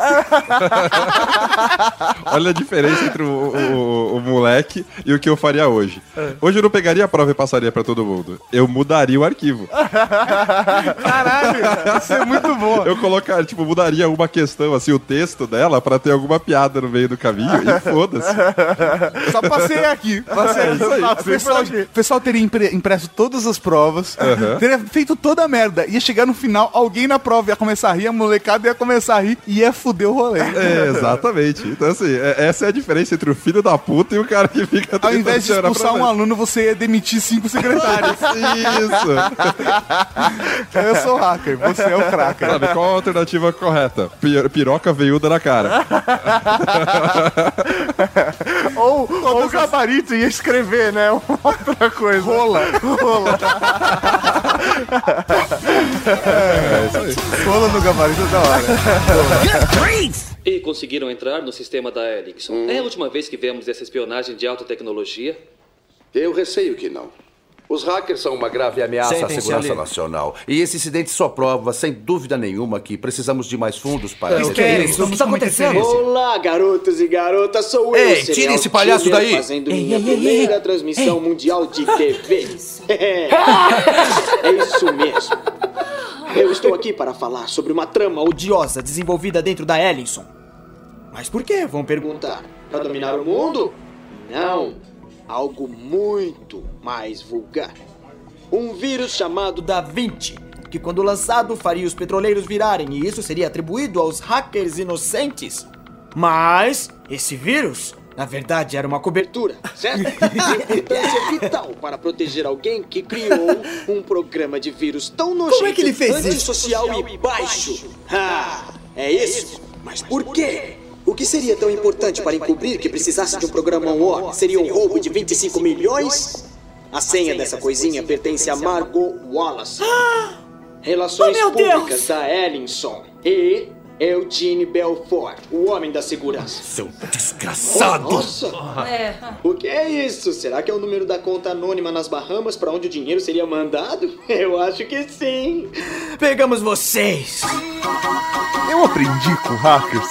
Olha a diferença entre o, o- o moleque e o que eu faria hoje. Hoje eu não pegaria a prova e passaria pra todo mundo. Eu mudaria o arquivo. Caralho, isso é muito bom. Eu colocaria, tipo, mudaria uma questão, assim, o texto dela pra ter alguma piada no meio do caminho e foda-se. Só passei aqui. Passei É isso aí. O pessoal, pessoal teria impre- impresso todas as provas, teria feito toda a merda. Ia chegar no final, alguém na prova ia começar a rir, a molecada ia começar a rir e ia fuder o rolê. É, exatamente. Então, assim, é- essa é a diferença entre o filho da puta e o cara que fica Ao invés de expulsar um aluno, você ia demitir cinco secretários. Isso. Eu sou hacker, você é o cracker. Sabe, qual a alternativa correta? Pi- Piroca veiuda na cara. Ou, ou o gabarito ia escrever, né? Outra coisa. Rola. Rola. É, isso aí. Rola no gabarito da hora. E conseguiram entrar no sistema da Ericsson. É a última vez que vemos essa espionagem de alta tecnologia? Eu receio que não. Os hackers são uma grave ameaça à segurança ali. nacional. E esse incidente só prova, sem dúvida nenhuma, que precisamos de mais fundos para... O que é isso? O que está acontecendo? Olá, garotos e garotas, sou Ei, eu, serial tire esse palhaço daí. Fazendo Ei, minha ei, ei, primeira ei. transmissão mundial de TV. é isso mesmo. Eu estou aqui para falar sobre uma trama Odiosa, desenvolvida dentro da Ellison. Mas por quê? Vão perguntar. perguntar. Para dominar o mundo? Não. Algo muito mais vulgar. Um vírus chamado Da Vinci, que quando lançado faria os petroleiros virarem e isso seria atribuído aos hackers inocentes. Mas esse vírus, na verdade, era uma cobertura. certo? De importância vital para proteger alguém que criou um programa de vírus tão nojento, Como é que ele fez isso? antissocial e baixo. Ah, é isso. Mas por quê? O que seria tão importante para encobrir que precisasse de um programa War? Seria um roubo de 25 milhões? A senha dessa coisinha pertence a Margot Wallace. Relações Oh! Públicas da Ellinson. E Eugene Belfort, o homem da segurança. Seu desgraçado! Nossa! O que é isso? Será que é o número da conta anônima nas Bahamas para onde o dinheiro seria mandado? Eu acho que sim. Pegamos vocês! Eu aprendi com hackers.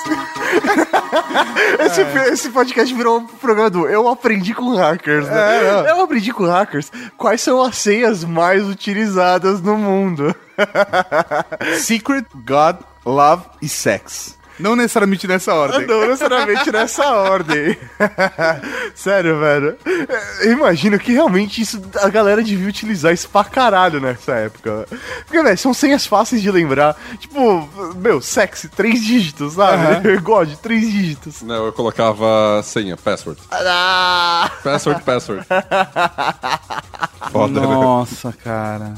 esse, esse podcast virou um programa do Eu aprendi com hackers, né? eu aprendi com hackers quais são as senhas mais utilizadas no mundo. Secret, God, Love e Sex. Não necessariamente nessa ordem. Não necessariamente nessa ordem. Sério, velho. Eu imagino que realmente isso a galera devia utilizar isso pra caralho nessa época. Porque, velho, são senhas fáceis de lembrar. Tipo, meu, sexy, três dígitos, sabe? God, três dígitos. Não, eu colocava senha, password. Ah! Password, password. Foda, né? Nossa, cara.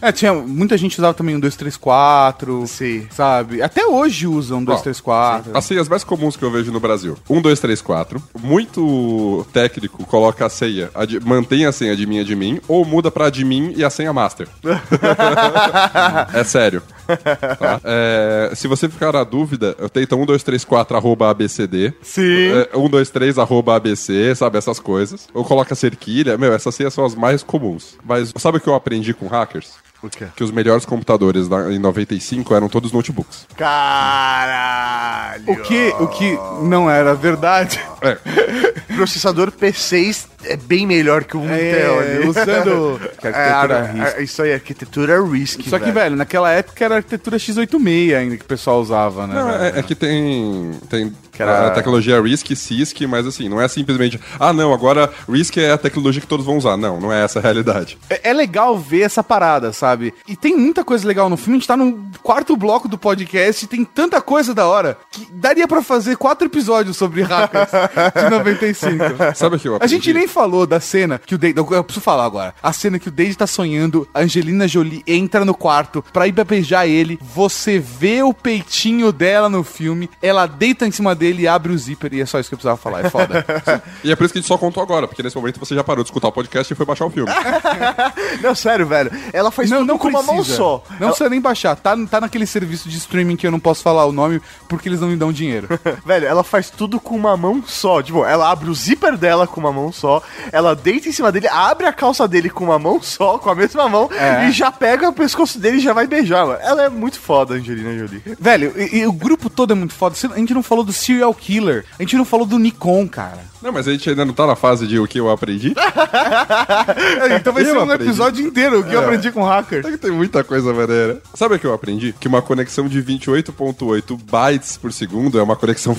É, tinha, muita gente usava também um 234, Sim. sabe? Até hoje usam um 234. As senhas mais comuns que eu vejo no Brasil. 1, 2, 3, 4. Muito técnico coloca a senha, ad- mantém a senha admin admin, ou muda pra admin e a senha master. é sério. Tá? É, se você ficar na dúvida, eu tento 1, 2, 3, 4 arroba abcd. Sim. É, 1, 2, 3 arroba abc, sabe? Essas coisas. Ou coloca cerquilha. Meu, essas senhas são as mais comuns. Mas sabe o que eu aprendi com hackers? O quê? Que os melhores computadores na- em 95 eram todos notebooks. Caralho! O que, o que não era verdade. É. Processador P6 é bem melhor que o Intel. É, ali. usando É, a- a- Isso aí, arquitetura RISC. Só que, velho, naquela época era a arquitetura x86 ainda que o pessoal usava, né? Não, velho? é, é que tem, tem era- a tecnologia RISC, CISC, mas assim, não é simplesmente, ah, não, agora RISC é a tecnologia que todos vão usar. Não, não é essa a realidade. É, é legal ver essa parada, sabe? E tem muita coisa legal no filme. A gente tá no quarto bloco do podcast e tem tanta coisa da hora que daria pra fazer quatro episódios sobre hackers de 95. Sabe o que eu A aprendi? gente nem falou da cena que o Dade. Eu preciso falar agora. A cena que o Dade tá sonhando, a Angelina Jolie entra no quarto pra ir beijar ele. Você vê o peitinho dela no filme, ela deita em cima dele e abre o zíper. E é só isso que eu precisava falar. É foda. E é por isso que a gente só contou agora, porque nesse momento você já parou de escutar o podcast e foi baixar o filme. Não, sério, velho. Ela faz não, tudo não com uma mão precisa. só. Não Ela- precisa nem baixar. Tá, tá naquele serviço de streaming que eu não posso falar o nome porque eles não me dão dinheiro. Velho, ela faz tudo com uma mão só. Tipo, ela abre o zíper dela com uma mão só, ela deita em cima dele, abre a calça dele com uma mão só, com a mesma mão, É. e já pega o pescoço dele e já vai beijar, mano. Ela é muito foda, Angelina Jolie. Velho, e, e o grupo todo é muito foda. A gente não falou do serial killer. A gente não falou do Nikon, cara. Não, mas a gente ainda não tá na fase de o que eu aprendi. então vai Eu ser um aprendi. episódio inteiro o que eu É. aprendi com hackers. É que tem muita coisa maneira. Sabe o que eu aprendi? Que uma conexão de 28.8 bytes por segundo é uma conexão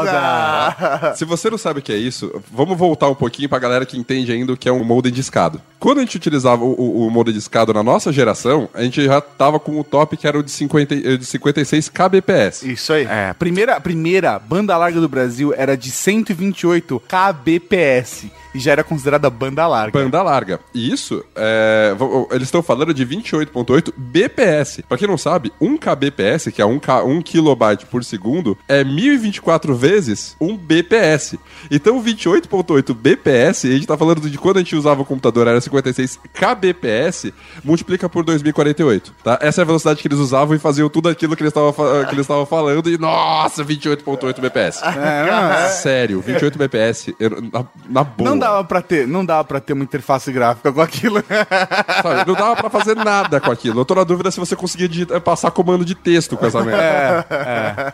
foda. Se você não sabe o que é isso, vamos voltar um pouquinho pra galera que entende ainda o que é um modem discado. Quando a gente utilizava o, o, o modem discado na nossa geração, a gente já tava com o top que era o de, 50, e- de 56 kbps. Isso aí. É, primeira, primeira banda larga do Brasil era de 128 kbps e já era considerada banda larga. Banda larga. E isso, é, eles estão falando de 28.8 BPS. Pra quem não sabe, 1 kbps, que é 1, K, 1 kilobyte por segundo, é 1024 vezes 1 BPS. Então 28.8 BPS, a gente tá falando de quando a gente usava o computador era 56 kbps, multiplica por 2048, tá? Essa é a velocidade que eles usavam e faziam tudo aquilo que eles estavam fa- que eles estavam falando e nossa, 28.8 BPS. É, Sério, 28 BPS, eu- na, na boa. Não dava pra ter, não dava para ter uma interface gráfica com aquilo. Sabe, não dava pra fazer nada com aquilo. Eu tô na dúvida se você conseguia digitar- passar comando de texto com essa merda. É, é,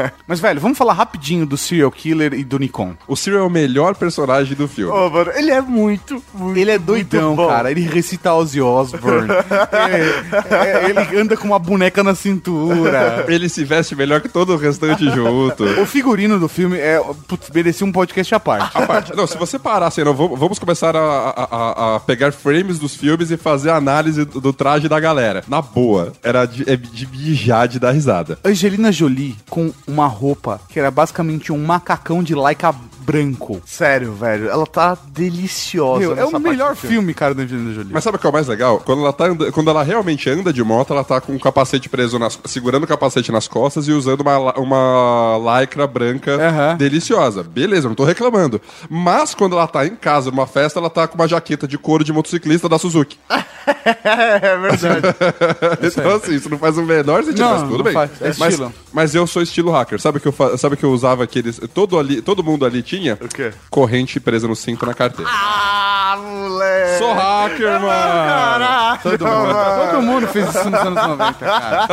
é. Mas, velho, vamos falar rapidinho do serial killer e do Nikon. O Cyril é o melhor personagem do filme. Ô, mano, ele é muito, muito Ele é doidão, muito bom. cara. Ele recita Ozzy Osbourne. ele, ele anda com uma boneca na cintura. Ele se veste melhor que todo o restante junto. O figurino do filme é. Putz, merecia um podcast à parte. A parte- Não, se você parar assim, não, vamos começar a, a- a- a pegar frames dos filmes e fazer a análise do, do traje da galera. Na boa, era de, é de mijar de dar risada. Angelina Jolie com uma roupa que era basicamente um macacão de Laika branco. Sério, velho, ela tá deliciosa. Meu, é o melhor do filme, cara, da Angelina Jolie. Mas sabe o que é o mais legal? Quando ela, tá anda- quando ela realmente anda de moto, ela tá com o capacete preso, nas, segurando o capacete nas costas e usando uma, uma lycra branca deliciosa. Beleza, não tô reclamando. Mas quando ela tá em casa, numa festa, ela tá com uma jaqueta de couro de motociclista da Suzuki. é verdade. então, assim, isso não faz o menor sentido, Não, mas tudo não bem. faz. É mas, estilo. Mas eu sou estilo hacker. Sabe que eu, fa- sabe que eu usava aqueles. Todo, ali, todo mundo ali tinha? O quê? Corrente presa no cinto na carteira. Ah, Ah, moleque. Sou hacker, mano. Caraca, Todo mundo, todo mundo fez isso nos anos 90, cara.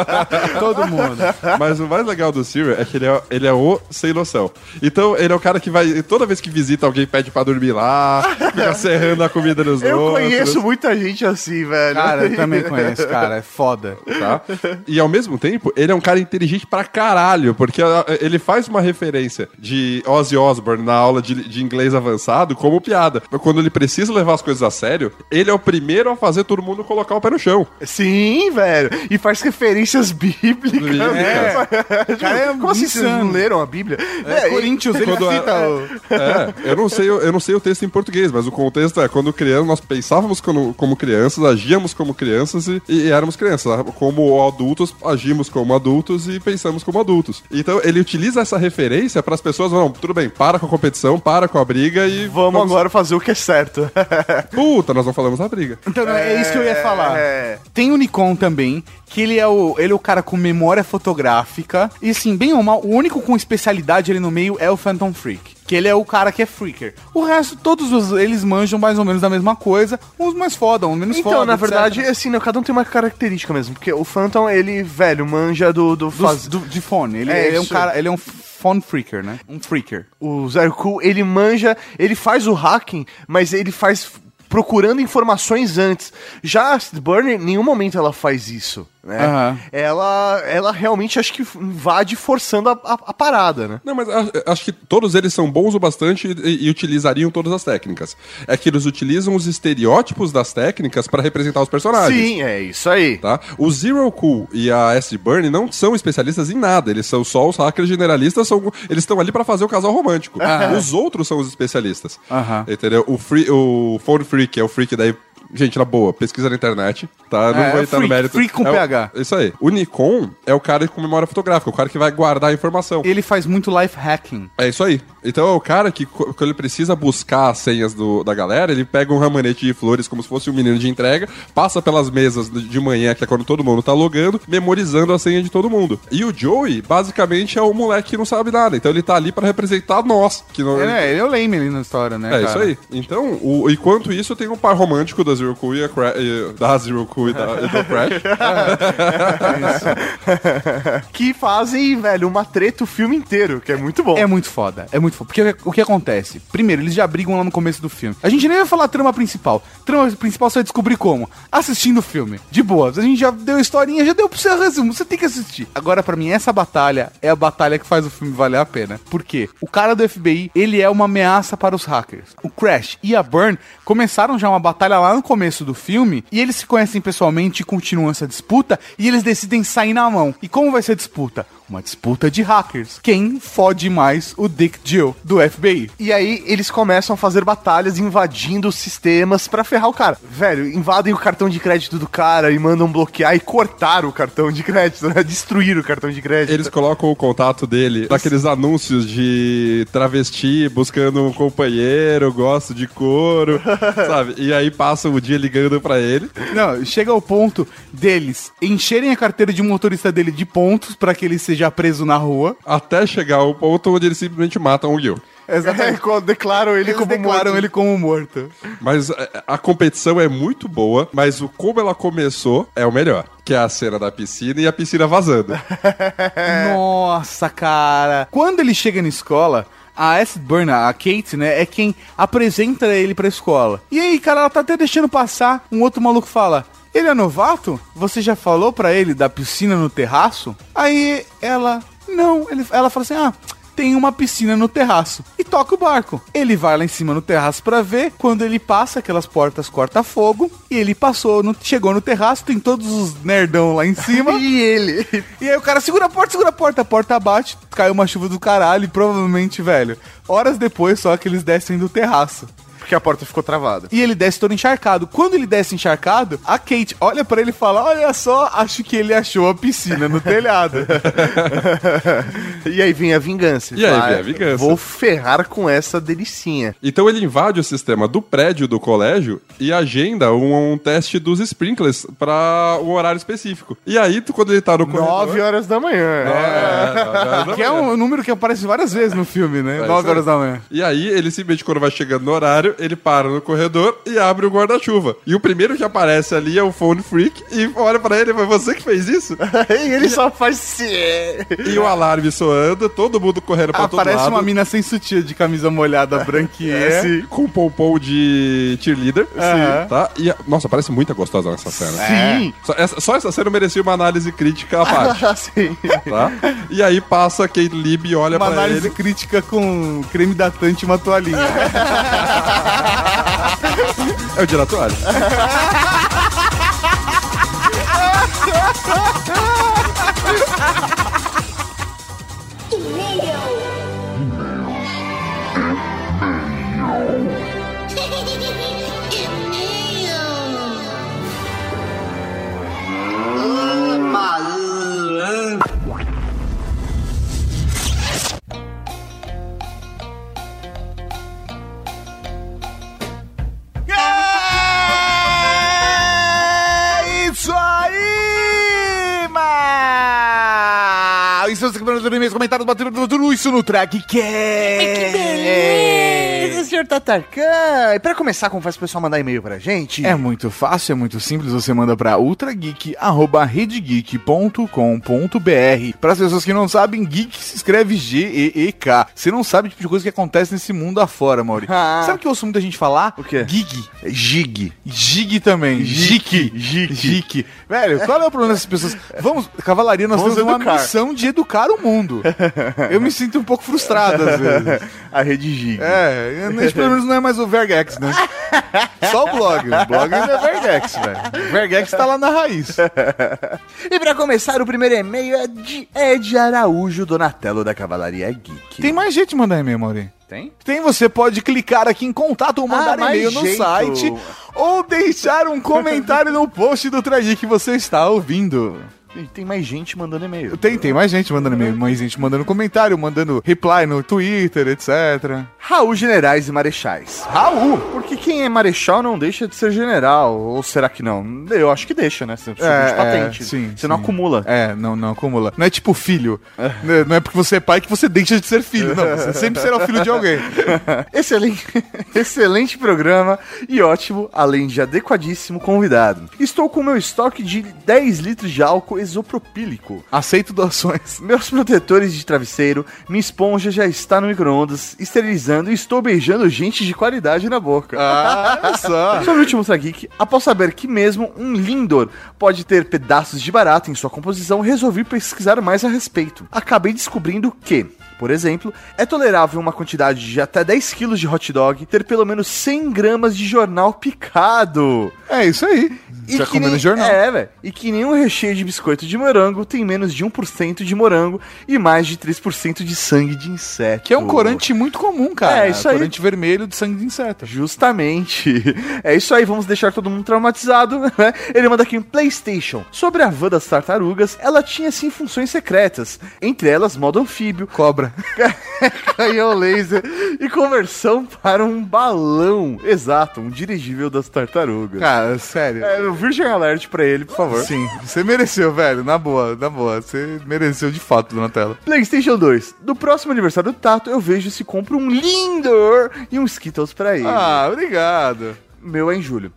Todo mundo. Mas o mais legal do Cyril é que ele é, ele é o sem noção. Então, ele é o cara que vai. Toda vez que visita alguém, pede pra dormir lá, fica serrando a comida nos Eu outros. conheço muita gente assim, velho. Cara, eu também conheço, cara. É foda. Tá? E ao mesmo tempo, ele é um cara inteligente pra caralho, porque ele faz uma referência de Ozzy Osbourne na aula de, de inglês avançado como piada. Mas quando ele precisa levar as coisas a sério, ele é o primeiro a fazer todo mundo colocar o pé no chão. Sim, velho. E faz referências bíblicas. É. Cara, é Como assim vocês não leram a Bíblia? É, Corinthians, ele Quando é- cita o... É, eu não sei, eu não sei o texto em português, mas o contexto é quando crianças nós pensávamos como, como crianças, agíamos como crianças e, e éramos crianças. Como adultos, agimos como adultos e pensamos como adultos. Então ele utiliza essa referência para as pessoas, não, tudo bem, para com a competição, para com a briga e Vamos agora fazer o que é certo. Puta, nós não falamos da briga. Então, não, é isso que eu ia falar. É. Tem o Nikon também, que ele é o, ele é o cara com memória fotográfica. E assim, bem ou mal, o único com especialidade ali no meio é o Phantom Freak. Que ele é o cara que é freaker. O resto, todos os, eles manjam mais ou menos da mesma coisa. Uns mais foda, uns menos Então, foda. na etc. verdade, assim, né, cada um tem uma característica mesmo. Porque o Phantom, ele, velho, manja do... do, Do- faz... do- de fone. Ele É, é, um cara, ele é um phone freaker, né? Um freaker. O Zero Cool, ele manja, ele faz o hacking, mas ele faz procurando informações antes. Já a Burner, em nenhum momento ela faz isso, né? Aham. Ela, ela realmente acho que invade forçando a, a- a parada, né? Não, mas a- acho que todos eles são bons o bastante e, e utilizariam todas as técnicas. É que eles utilizam os estereótipos das técnicas para representar os personagens. Sim, é isso aí. Tá? O Zero Cool e a S. Burn não são especialistas em nada. Eles são só os hackers generalistas. São, eles estão ali para fazer o casal romântico. Aham. Os outros são os especialistas. Aham. Entendeu? O, free, o Phone Freak é o freak daí. Gente, na boa, pesquisa na internet, tá? Não É, vou é entrar no mérito. com É o- PH. Isso aí. O Nikon é o cara com memória fotográfica, o cara que vai guardar a informação. Ele faz muito life hacking. É isso aí. Então é o cara que, quando ele precisa buscar as senhas do- da galera, ele pega um ramanete de flores como se fosse um menino de entrega, passa pelas mesas de manhã, que é quando todo mundo tá logando, memorizando a senha de todo mundo. E o Joey, basicamente, é o moleque que não sabe nada. Então ele tá ali pra representar nós. Que não, é, ele é o lame ali na história, né? é cara? isso aí. Então, o, enquanto isso, tem um par romântico da Zero Cool e a Cra- e- da Zero Cool e, da, e do Crash. que fazem, velho, uma treta o filme inteiro, que é muito bom. É muito foda, é muito foda. Porque o que acontece? Primeiro, eles já brigam lá no começo do filme. A gente nem vai falar a trama principal. Trama principal você vai descobrir como? Assistindo o filme. De boas. A gente já deu a historinha, já deu pro seu resumo. Você tem que assistir. Agora, pra mim, essa batalha é a batalha que faz o filme valer a pena. Por quê? O cara do FBI, ele é uma ameaça para os hackers. O Crash e a Burn começaram já uma batalha lá no começo do filme e eles se conhecem pessoalmente e continuam essa disputa e eles decidem sair na mão. E como vai ser a disputa? Uma disputa de hackers. Quem fode mais o Dick Jill do FBI? E aí eles começam a fazer batalhas invadindo os sistemas pra ferrar o cara. Velho, invadem o cartão de crédito do cara e mandam bloquear e cortar o cartão de crédito, né? Destruir o cartão de crédito. Eles colocam o contato dele naqueles anúncios de travesti buscando um companheiro, gosto de couro, sabe? E aí passam o dia ligando pra ele. Não, chega ao ponto deles encherem a carteira de um motorista dele de pontos pra que ele seja preso na rua. Até chegar ao ponto onde eles simplesmente matam o Gil. É, quando declaram ele Eles como declaram morto. ele como morto. Mas é, a competição é muito boa, mas o como ela começou é o melhor. Que é a cena da piscina e a piscina vazando. Nossa, cara. Quando ele chega na escola, a S. Burna, a Kate, né, é quem apresenta ele pra escola. E aí, cara, ela tá até deixando passar. Um outro maluco fala: Ele é novato? Você já falou pra ele da piscina no terraço? Aí ela: Não. Ele, ela fala assim: Ah. Tem uma piscina no terraço e toca o barco. Ele vai lá em cima no terraço pra ver. Quando ele passa, aquelas portas corta-fogo. E ele passou, no- chegou no terraço, tem todos os nerdão lá em cima. E ele? E aí o cara segura a porta, segura a porta, a porta bate, caiu uma chuva do caralho e provavelmente, velho, horas depois só que eles descem do terraço. Porque a porta ficou travada. E ele desce todo encharcado. Quando ele desce encharcado, a Kate olha pra ele e fala: Olha só, acho que ele achou a piscina no telhado. E aí vem a vingança. E aí Fala, vem a vingança. Vou ferrar com essa delicinha. Então ele invade o sistema do prédio do colégio e agenda um, um teste dos sprinklers pra um horário específico. E aí, tu- quando ele tá no corredor... Nove horas da manhã. É, horas da Que é um número que aparece várias vezes no filme, né? É 9 isso horas da manhã. E aí, ele simplesmente, quando vai chegando no horário, ele para no corredor e abre o guarda-chuva. E o primeiro que aparece ali é o Phone Freak e olha pra ele, foi você que fez isso? e ele só faz sim. E o alarme soando, todo mundo correndo pra todo Aparece lado. uma mina sem sutiã de camisa molhada branquinha. Sim, com pompom de cheerleader. Tá? E, nossa, parece muito gostosa nessa cena. Sim. Só essa, só essa cena merecia uma análise crítica à parte. Sim. tá? E aí passa Kate Lib e olha Uma pra análise ele. crítica com creme hidratante e uma toalhinha. É o diretório. e-mails, comentários, batendo tudo isso no track que beleza, senhor Tatarkan. E para começar, como faz o pessoal mandar e-mail pra gente? É muito fácil, é muito simples. Você manda pra ultrageek.redgeek.com.br. Para as pessoas que não sabem, geek se escreve G-E-E-K. Você não sabe o tipo de coisa que acontece nesse mundo afora, Mauri. Ah. Sabe o que eu ouço muita gente falar? O quê? Gig. Gig. Gig também. Gig. Gig. Velho, qual é o problema dessas pessoas? Vamos, Cavalaria, nós Vamos temos uma educar. missão de educar o mundo. Eu me sinto um pouco frustrado às vezes. A rede Gig. É, a gente pelo menos não é mais o Vergex, né? Só o blog. O blog ainda é Vergex, velho. O Vergex tá lá na raiz. E pra começar, o primeiro e-mail é de Ed Araújo, Donatello da Cavalaria Geek. Tem mais gente mandando e-mail, Mauri. Tem? Tem, você pode clicar aqui em contato ou mandar Ah, e-mail no jeito. site ou deixar um comentário no post do Traí que você está ouvindo. Tem mais gente mandando e-mail. Tem, tem mais gente mandando e-mail, mais gente mandando comentário, mandando reply no Twitter, etc. Raul Generais e Marechais. Raul! Porque quem é marechal não deixa de ser general. Ou será que não? Eu acho que deixa, né? Você precisa de patente. sim, Você não sim. acumula. É, não, não acumula. Não é tipo filho. Né, Não é porque você é pai que você deixa de ser filho. Não, você sempre será o filho de alguém. Excelente, excelente programa e ótimo, além de adequadíssimo convidado. Estou com meu estoque de 10 litros de álcool isopropílico. Aceito doações. Meus protetores de travesseiro, minha esponja já está no micro-ondas, esterilizando e estou beijando gente de qualidade na boca. Ah, olha só. Sobre o último Ultra Geek, após saber que mesmo um Lindor pode ter pedaços de barato em sua composição, resolvi pesquisar mais a respeito. Acabei descobrindo que, por exemplo, é tolerável uma quantidade de até 10 kg de hot dog ter pelo menos 100 gramas de jornal picado. É isso aí. Já que comendo nem- jornal. É, velho. E que nenhum recheio de biscoito de morango tem menos de 1% de morango e mais de 3% de sangue de inseto. Que é um corante muito comum, cara. É, isso aí. Corante vermelho de sangue de inseto. Justamente. É isso aí, vamos deixar todo mundo traumatizado, né? Ele manda aqui um PlayStation. Sobre a van das tartarugas, ela tinha sim funções secretas, entre elas modo anfíbio, Cobra. canhão laser e conversão para um balão. Exato, um dirigível das tartarugas. Cara, sério. É, o Virgin Alert pra ele, por favor. Sim, você mereceu, velho. Na boa, na boa. Você mereceu de fato, Donatello. PlayStation 2. Do próximo aniversário do Tato, eu vejo se compra um Lindor e um Skittles pra ele. Ah, obrigado. Meu é em julho.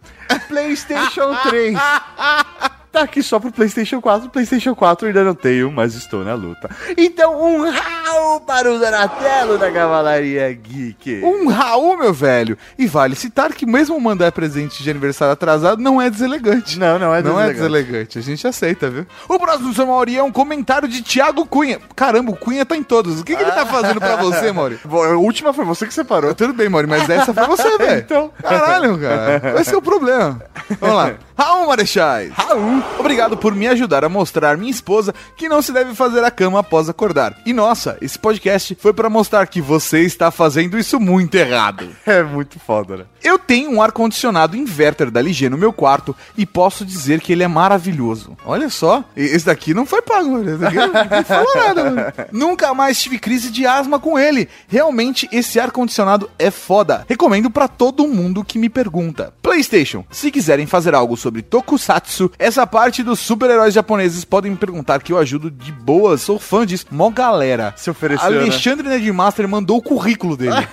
PlayStation 3. Tá aqui só pro PlayStation 4. PlayStation 4 ainda não tenho, mas estou na luta. Então, um Raul para o Donatello da Cavalaria Geek. Um Raul, meu velho. E vale citar que mesmo mandar presente de aniversário atrasado não é deselegante. Não, não é Não é deselegante. deselegante. A gente aceita, viu? O próximo seu Mauri é um comentário de Thiago Cunha. Caramba, o Cunha tá em todos. O que, que ele tá fazendo pra você, Mauri? Bom, a última foi você que separou. Tudo bem, Mauri, mas essa foi você, velho. Então. Caralho, cara. Esse é o problema. Vamos lá. Raul Marechais. Raul. Obrigado por me ajudar a mostrar minha esposa que não se deve fazer a cama após acordar. E nossa, esse podcast foi pra mostrar que você está fazendo isso muito errado. É muito foda, né? Eu tenho um ar-condicionado inverter da LG no meu quarto e posso dizer que ele é maravilhoso. Olha só, esse daqui não foi pago, mano. Esse daqui não falou nada, mano. Nunca mais tive crise de asma com ele. Realmente, esse ar-condicionado é foda. Recomendo pra todo mundo que me pergunta. PlayStation, se quiserem fazer algo sobre Tokusatsu. Essa parte dos super-heróis japoneses podem me perguntar que eu ajudo de boa, sou fã disso. Mó galera. Se ofereceu, né? Alexandre Nerdmaster mandou o currículo dele.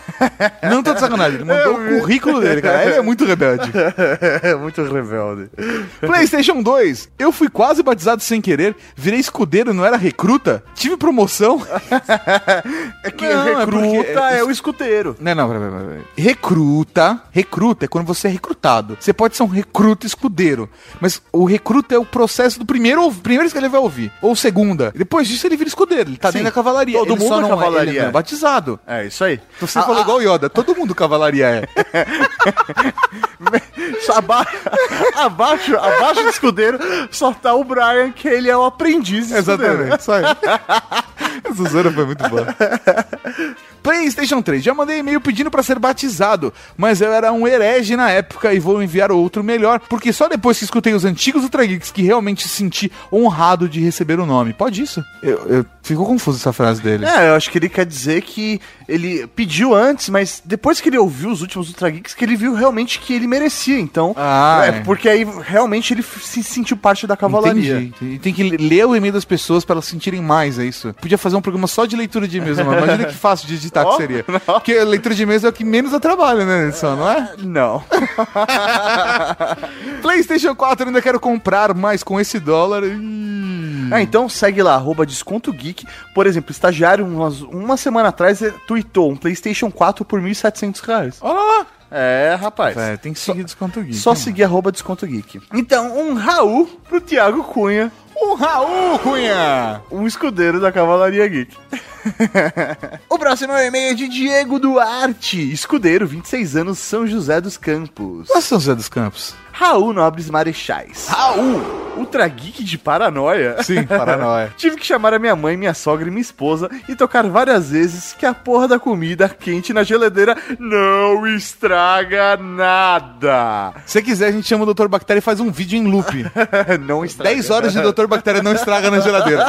Não tô de sacanagem, ele mandou o currículo dele, cara. Ele é muito rebelde. É muito rebelde. PlayStation 2. Eu fui quase batizado sem querer, virei escudeiro, não era recruta? Tive promoção? É que Não, é recruta porque- é, o escuteiro. Não, não, peraí, peraí. Recruta. Recruta é quando você é recrutado. Você pode ser um recruta escudeiro. Mas o recruta é o processo do primeiro, primeiro que ele vai ouvir. Ou segunda. Depois disso ele vira escudeiro. Ele tá Sim. dentro da cavalaria. Todo Ele mundo só é não cavalaria. ele não é batizado. É isso aí. Então você falou igual o Yoda. Todo mundo cavalaria é. Aba- abaixo, abaixo do escudeiro só tá o Brian, que ele é o aprendiz escudeiro. Exatamente, isso aí. Essa zoeira foi muito boa. PlayStation 3. Já mandei e-mail pedindo pra ser batizado, mas eu era um herege na época e vou enviar outro melhor, porque só depois que escutei os antigos Ultra Geeks que realmente senti honrado de receber o nome. Pode isso? Eu, eu- ficou confuso essa frase dele. É, eu acho que ele quer dizer que ele pediu antes, mas depois que ele ouviu os últimos Ultra Geeks, que ele viu realmente que ele merecia. Então, Ah, é, é. porque aí realmente ele se sentiu parte da cavalaria. Entendi. E tem que ler o e-mail das pessoas pra elas sentirem mais, é isso. Podia fazer um programa só de leitura de e-mails, mano. Imagina que fácil de editar Ó, que seria. Porque a leitura de e-mails é o que menos dá trabalho, né, edição, não é? Não. PlayStation 4 eu ainda quero comprar, mas com esse dólar. Ah, então segue lá, arroba Desconto Geek. Por exemplo, estagiário, umas- uma semana atrás, ele tweetou um PlayStation 4 por 1.700 reais. Olha lá. É, rapaz. É, tem que seguir Desconto Geek. Só seguir arroba Desconto Geek. Então, um Raul pro Thiago Cunha. Um Raul Cunha! Um escudeiro da Cavalaria Geek. o próximo e-mail é de Diego Duarte, escudeiro, 26 anos, São José dos Campos. Qual é São José dos Campos? Raul Nobres Marechais. Raul! Ultra Geek de paranoia. Sim, paranoia. Tive que chamar a minha mãe, minha sogra e minha esposa e tocar várias vezes que a porra da comida quente na geladeira não estraga nada. Se quiser, a gente chama o Dr. Bactéria e faz um vídeo em loop. não estraga. 10 horas de Dr. Bactéria não estraga na geladeira.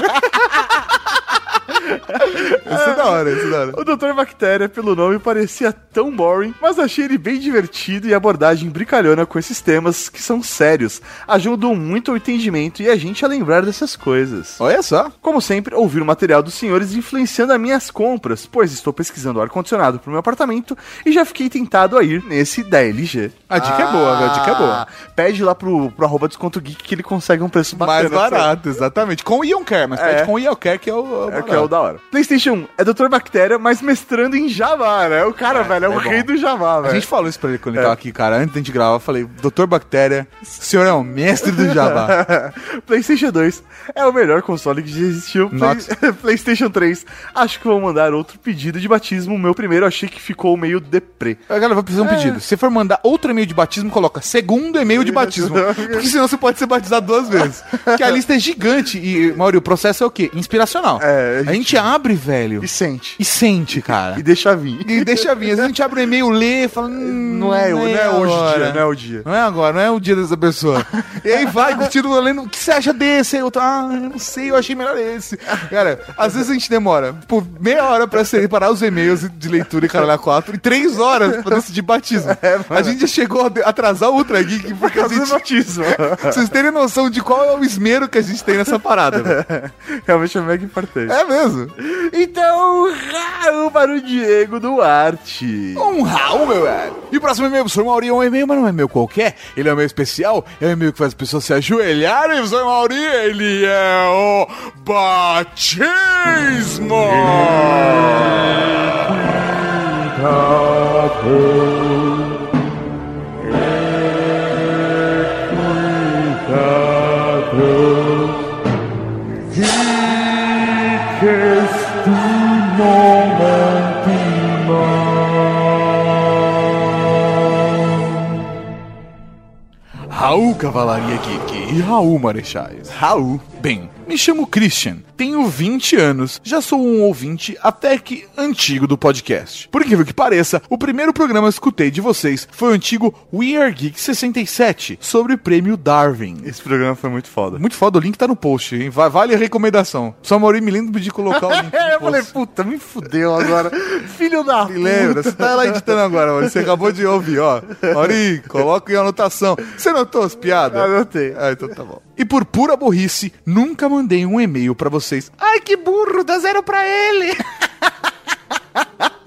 Isso é da hora, isso é da hora. O Dr. Bactéria, pelo nome, parecia tão boring, mas achei ele bem divertido e a abordagem brincalhona com esses temas que são sérios. Ajudam muito ao entendimento e a gente a lembrar dessas coisas. Olha só. Como sempre, ouvir o material dos senhores influenciando as minhas compras, pois estou pesquisando ar-condicionado pro meu apartamento e já fiquei tentado a ir nesse da LG. A dica é boa, a dica é boa. Pede lá pro, pro arroba desconto geek que ele consegue um preço bacana. Mais barato, exatamente. Com o Ion Care, mas É. pede com o Ion Care, que é o. É que é o da hora. PlayStation 1 é Dr. Bactéria, mas mestrando em Java, né? O cara, velho, é, o é rei bom. do Java, A velho. gente falou isso pra ele quando ele É. tava aqui, cara. Antes da gente gravar, eu falei, Dr. Bactéria, o senhor é o mestre do Java. PlayStation 2 é o melhor console que já existiu. Play-. PlayStation 3, acho que vou mandar outro pedido de batismo. O meu primeiro achei que ficou meio deprê. Galera, vou precisar um pedido. Se for mandar outro e-mail de batismo, coloca segundo e-mail de batismo. Porque senão você pode ser batizado duas vezes. Porque a lista é gigante. E, Mauri, o processo é o quê? Inspiracional. É, a, gente... abre, velho. E sente. E sente, cara. E deixa vir. E deixa vir. Às vezes a gente abre o e-mail, lê, fala. "Hum, Não é, não é hoje o agora." dia, não é o dia. Não é agora, não é o dia dessa pessoa. e aí vai, continua lendo. O que você acha desse? Aí ah, eu não sei, eu achei melhor esse. Cara, às vezes a gente demora por meia hora pra separar os e-mails de leitura e caralho 4 e três horas pra decidir batismo. a gente já chegou a atrasar o Ultra Geek porque a causa do gente. batismo. Pra vocês terem noção de qual é o esmero que a gente tem nessa parada. Realmente é mega importante. É mesmo. Então, Raul para o Diego Duarte. Um Raul, meu velho. E o próximo e-mail, professor Mauri, é um e-mail, mas não é e-mail qualquer. Ele é um e-mail especial. É um e-mail que faz as pessoas se ajoelharem, professor Mauri. Ele é o Batismo. Raul Cavalaria Geek e Raul Marechais. Raul. Bem, me chamo Christian, tenho 20 anos, já sou um ouvinte até que antigo do podcast. Por incrível que pareça, o primeiro programa que escutei de vocês foi o antigo We Are Geek 67, sobre o prêmio Darwin. Esse programa foi muito foda. Muito foda, o link tá no post, hein? Va- Vale a recomendação. Só Mauri me lembra de colocar o link É, eu falei, puta, me fudeu agora. Filho da Me lembra, você tá lá editando agora, Mauri. Você acabou de ouvir, ó. Mauri, coloca em anotação. Você notou as piadas? Anotei. Ah, então tá bom. E por pura burrice, nunca mandei um e-mail pra vocês. Ai, que burro, dá zero pra ele.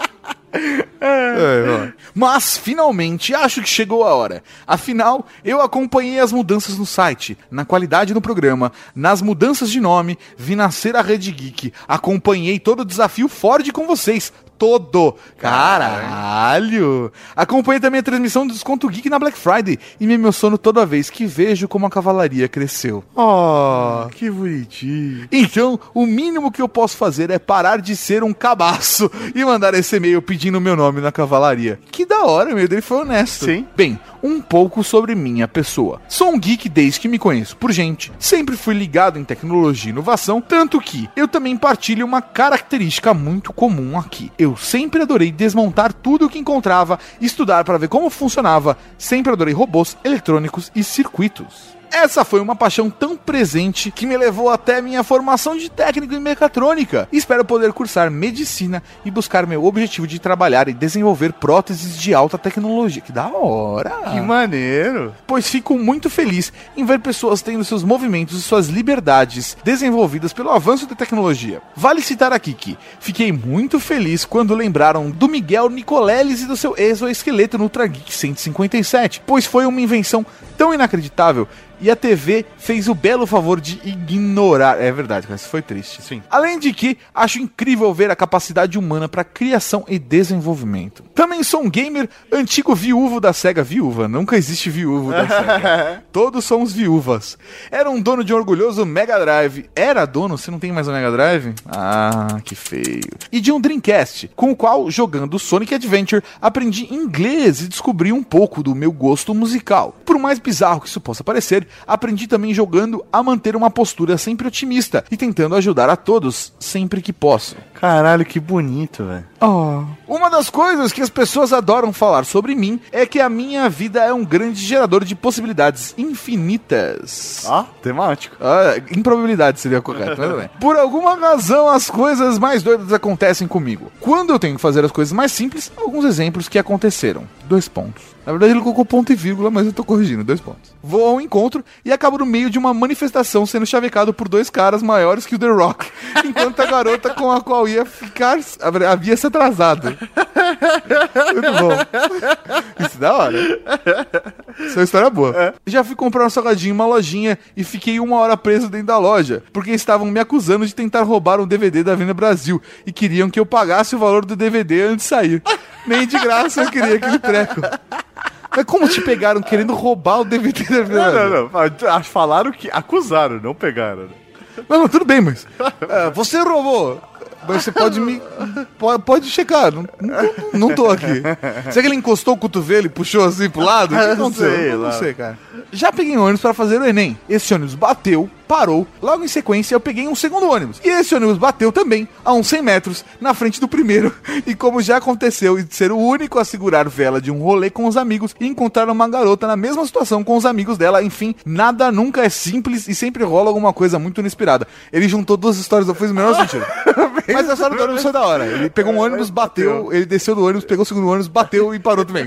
É. Mas finalmente acho que chegou a hora. Afinal, eu acompanhei as mudanças no site, na qualidade do programa, nas mudanças de nome, vi nascer a Rede Geek, acompanhei todo o desafio Ford com vocês. Todo. Caralho! Acompanhei também a transmissão do Desconto Geek na Black Friday e me emociono toda vez que vejo como a cavalaria cresceu. Oh, que bonitinho. Então, o mínimo que eu posso fazer é parar de ser um cabaço e mandar esse e-mail pedindo meu nome na cavalaria. Que da hora, o e-mail dele foi honesto. Sim. Bem, um pouco sobre minha pessoa. Sou um geek desde que me conheço por gente. Sempre fui ligado em tecnologia e inovação, tanto que eu também partilho uma característica muito comum aqui. Eu sempre adorei desmontar tudo o que encontrava, estudar para ver como funcionava. Sempre adorei robôs, eletrônicos e circuitos. Essa foi uma paixão tão presente que me levou até minha formação de técnico em mecatrônica. Espero poder cursar medicina e buscar meu objetivo de trabalhar e desenvolver próteses de alta tecnologia. Que da hora! Que maneiro! Pois fico muito feliz em ver pessoas tendo seus movimentos e suas liberdades desenvolvidas pelo avanço da tecnologia. Vale citar aqui que fiquei muito feliz quando lembraram do Miguel Nicoleles e do seu exoesqueleto no Ultra Geek 157, pois foi uma invenção tão inacreditável e a TV fez o belo favor de ignorar. É verdade, mas foi triste. Sim. Além de que acho incrível ver a capacidade humana para criação e desenvolvimento. Também sou um gamer antigo viúvo da Sega. Viúva, nunca existe viúvo da Sega. Todos somos viúvas. Era um dono de um orgulhoso Mega Drive. Era dono? Você não tem mais um Mega Drive? Ah, que feio. E de um Dreamcast, com o qual, jogando Sonic Adventure, aprendi inglês e descobri um pouco do meu gosto musical. Por mais bizarro que isso possa parecer, aprendi também jogando a manter uma postura sempre otimista e tentando ajudar a todos sempre que posso. Caralho, que bonito, velho. Oh. Uma das coisas que as pessoas adoram falar sobre mim é que a minha vida é um grande gerador de possibilidades infinitas. Ah, temático. Ah, improbabilidade seria correto, mas bem. Por alguma razão, as coisas mais doidas acontecem comigo. Quando eu tenho que fazer as coisas mais simples, alguns exemplos que aconteceram. Dois pontos. Na verdade, ele colocou ponto e vírgula, mas eu tô corrigindo, dois pontos. Vou ao encontro e acabo no meio de uma manifestação sendo chavecado por dois caras maiores que o The Rock, enquanto a garota com a qual ia ficar havia se atrasado. Muito bom. Isso é da hora. Isso é uma história boa. Já fui comprar um salgadinho em uma lojinha e fiquei uma hora preso dentro da loja, porque estavam me acusando de tentar roubar um DVD da Venda Brasil e queriam que eu pagasse o valor do DVD antes de sair. Nem de graça eu queria aquele treco. Mas como te pegaram querendo roubar o DVD da Não, não, não. Falaram que. Acusaram, não pegaram. Não, não, tudo bem, mas. é, você roubou. Mas você pode me. Pode, pode checar. Não, não, não tô aqui. Será que ele encostou o cotovelo e puxou assim pro lado? O que aconteceu? sei não, lá. sei, cara. Já peguei um ônibus para fazer o Enem. Esse ônibus bateu, parou. Logo em sequência, eu peguei um segundo ônibus. E esse ônibus bateu também, a uns 100 metros, na frente do primeiro. E como já aconteceu de ser o único a segurar vela de um rolê com os amigos e encontrar uma garota na mesma situação com os amigos dela, enfim, nada nunca é simples e sempre rola alguma coisa muito inesperada. Ele juntou duas histórias, não fez o menor sentido. Mas a história do ônibus foi da hora. Ele pegou um ônibus, bateu, ele desceu do ônibus, pegou o segundo ônibus, bateu e parou também.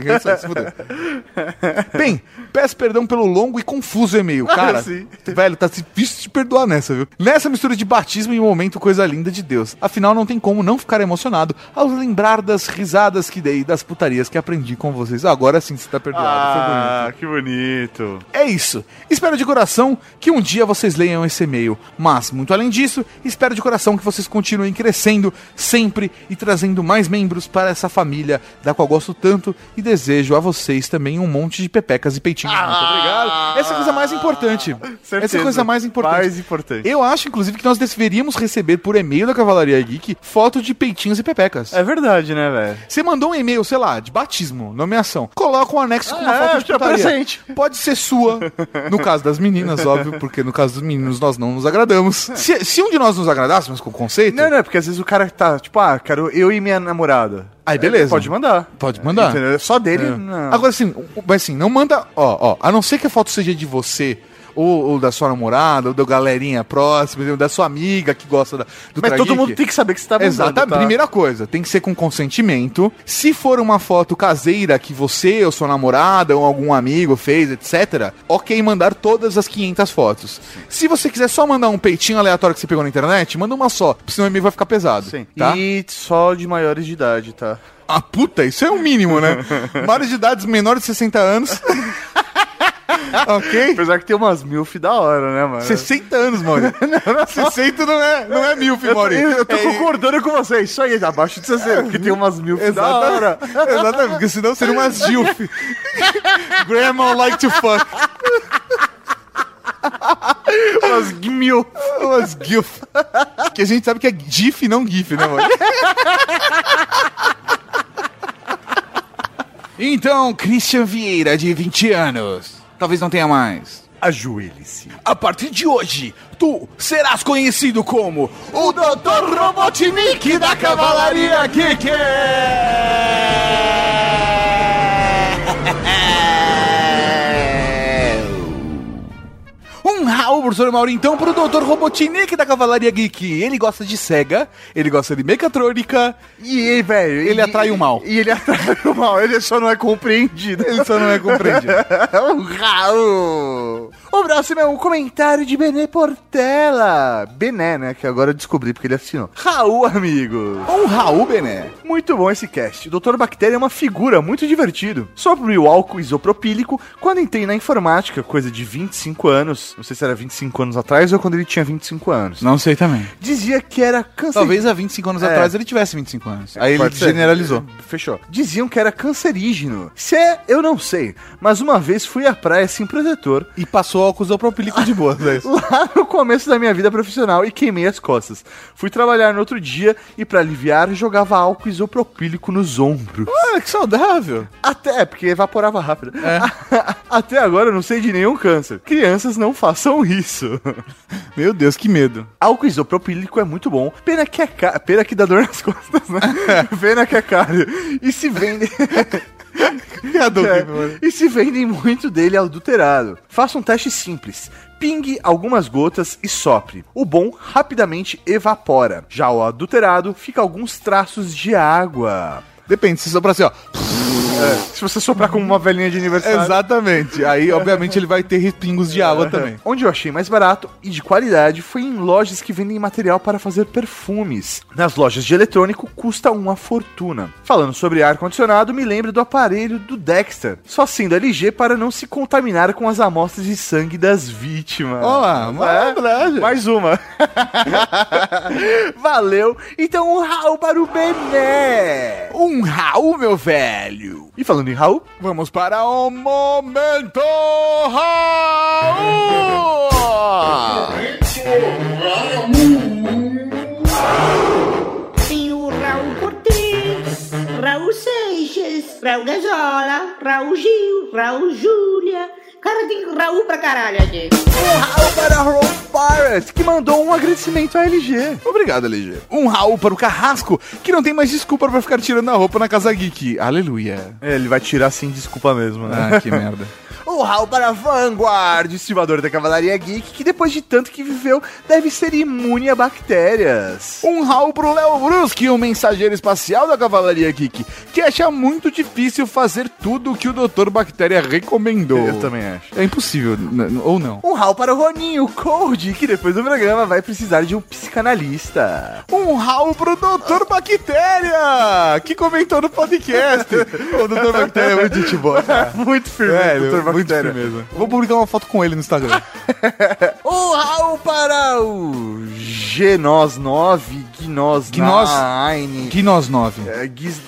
É. Bem, peço perdão pelo longo e confuso e-mail. Cara, Sim. velho, tá difícil de perdoar nessa, viu? Nessa mistura de batismo e momento coisa linda de Deus. Afinal, não tem como não ficar emocionado ao lembrar das risadas que dei e das putarias que aprendi com vocês. Agora sim você tá perdoado. Foi bonito. Ah, que bonito. É isso. Espero de coração que um dia vocês leiam esse e-mail. Mas, muito além disso, espero de coração que vocês continuem crescendo sempre e trazendo mais membros para essa família da qual gosto tanto e desejo a vocês também um monte de pepecas e peitinhos. Muito obrigado. Essa é a coisa mais importante. Essa é a Certeza. coisa mais importante. Mais importante. Eu acho, inclusive, que nós deveríamos receber por e-mail da Cavalaria Geek foto de peitinhos e pepecas. É verdade, né, velho? Você mandou um e-mail, sei lá, de batismo, nomeação. Coloca um anexo com uma É, foto de é putaria. presente. Pode ser sua. No caso das meninas, óbvio, porque no caso dos meninos nós não nos agradamos. Se, se um de nós nos agradasse, com o conceito. Não, não, porque às vezes o cara tá, tipo, ah, quero eu e minha namorada. Aí beleza. Pode mandar. Pode mandar. Entendeu? Só dele, É. Agora assim, mas assim, não manda. Ó, ó, a não ser que a foto seja de você ou, ou da sua namorada, ou da galerinha próxima, da sua amiga que gosta da, do Mas todo mundo tem que saber que você tá mandando, Exatamente. tá? Primeira coisa, tem que ser com consentimento. Se for uma foto caseira que você ou sua namorada ou algum amigo fez, etc., ok mandar todas as 500 fotos. Se você quiser só mandar um peitinho aleatório que você pegou na internet, manda uma só, senão o e-mail vai ficar pesado. Sim. Tá? E só de maiores de idade, tá? Ah, puta, isso é o mínimo, né? Maiores de idades menores de 60 anos. ok? Apesar que tem umas milf da hora, né, mano? 60 anos, Mauri. 60 não é, não é milf, Eu tô, eu tô É- concordando com você. Isso aí, abaixo de 60, porque tem umas milf da hora. Exatamente, porque senão seria umas gilf. Grandma like to fuck. umas mil. Umas gilf. Que a gente sabe que é gif, não gif, né, mano? Então, Christian Vieira, de 20 anos. Talvez não tenha mais. Ajoelhe-se. A partir de hoje, tu serás conhecido como o Dr. Robotnik da Cavalaria Geek! Um Raul, professor Mauro, então, pro Dr. Robotnik da Cavalaria Geek. Ele gosta de Sega, ele gosta de mecatrônica. E, velho... Ele atrai o mal. E ele atrai o mal, ele só não é compreendido. Ele só não é compreendido. um Raul! O próximo é um comentário de Bené Portela. Bené, né? Que agora eu descobri porque ele assinou. Raul, amigo. Um Raul, Bené. Muito bom esse cast. O Dr. Bactéria é uma figura muito divertido. Sobre o álcool isopropílico, quando entrei na informática, coisa de 25 anos, não sei se era 25 anos atrás ou quando ele tinha 25 anos, Não sei também. dizia que era cancerígeno. Talvez há 25 anos É. atrás ele tivesse 25 anos. Aí ele ser. generalizou. Fechou. Diziam que era cancerígeno. Se é, eu não sei. Mas uma vez fui à praia sem protetor. E passou álcool isopropílico de boa, é. Lá no começo da minha vida profissional e queimei as costas. Fui trabalhar no outro dia e pra aliviar jogava álcool isopropílico nos ombros. Olha, que saudável. Até, porque evaporava rápido. Até agora eu não sei de nenhum câncer. Crianças não façam isso. Meu Deus, que medo. Álcool isopropílico é muito bom. Pena que é caro. Pena que dá dor nas costas, né? Pena que é caro. E se vende. É, e se vendem muito dele adulterado. Faça um teste simples. Pingue algumas gotas e sopre. O bom rapidamente evapora. Já o adulterado fica alguns traços de água. Depende, se soprar assim, ó. É, se você soprar como uma velhinha de aniversário. Exatamente. Aí, obviamente, ele vai ter respingos de água também. Onde eu achei mais barato e de qualidade foi em lojas que vendem material para fazer perfumes. Nas lojas de eletrônico custa uma fortuna. Falando sobre ar-condicionado, me lembro do aparelho do Dexter, só sendo LG para não se contaminar com as amostras de sangue das vítimas. Olá, malandragem. mais uma. Valeu. Então um Raul para o Bené. Um Raul, meu velho. E falando em Raul, Vamos para o Momento Raul! Tem o Raul Cortez, Raul Seixas, Raul Gazola, Raul Gil, Raul Júlia. Cara, tem Raul pra caralho aqui. um Raul para Raul Pirate, que mandou um agradecimento à LG. Obrigado, LG. Um Raul para o Carrasco, que não tem mais desculpa pra ficar tirando a roupa na Casa Geek. Aleluia. É, ele vai tirar sem desculpa mesmo, né? Ah, que merda. O Raul para Vanguard, estimador da Cavalaria Geek, que depois de tanto que viveu, deve ser imune a bactérias. Um Raul pro Léo Bruschi, o mensageiro espacial da Cavalaria Geek, que acha muito difícil fazer tudo o que o Dr. Bactéria recomendou. Eu também acho. É impossível, n- ou não. Um Raul para o Roninho, Cold, que depois do programa vai precisar de um psicanalista. Um Raul pro Dr. Bactéria, que comentou no podcast. o Dr. Bactéria é muito gente boa. muito firme, Velho, Dr. muito Bactéria. firmeza. Vou publicar uma foto com ele no Instagram. Um Raul para o Genos 9, Gnos Gnos- 9. Gnos 9. É,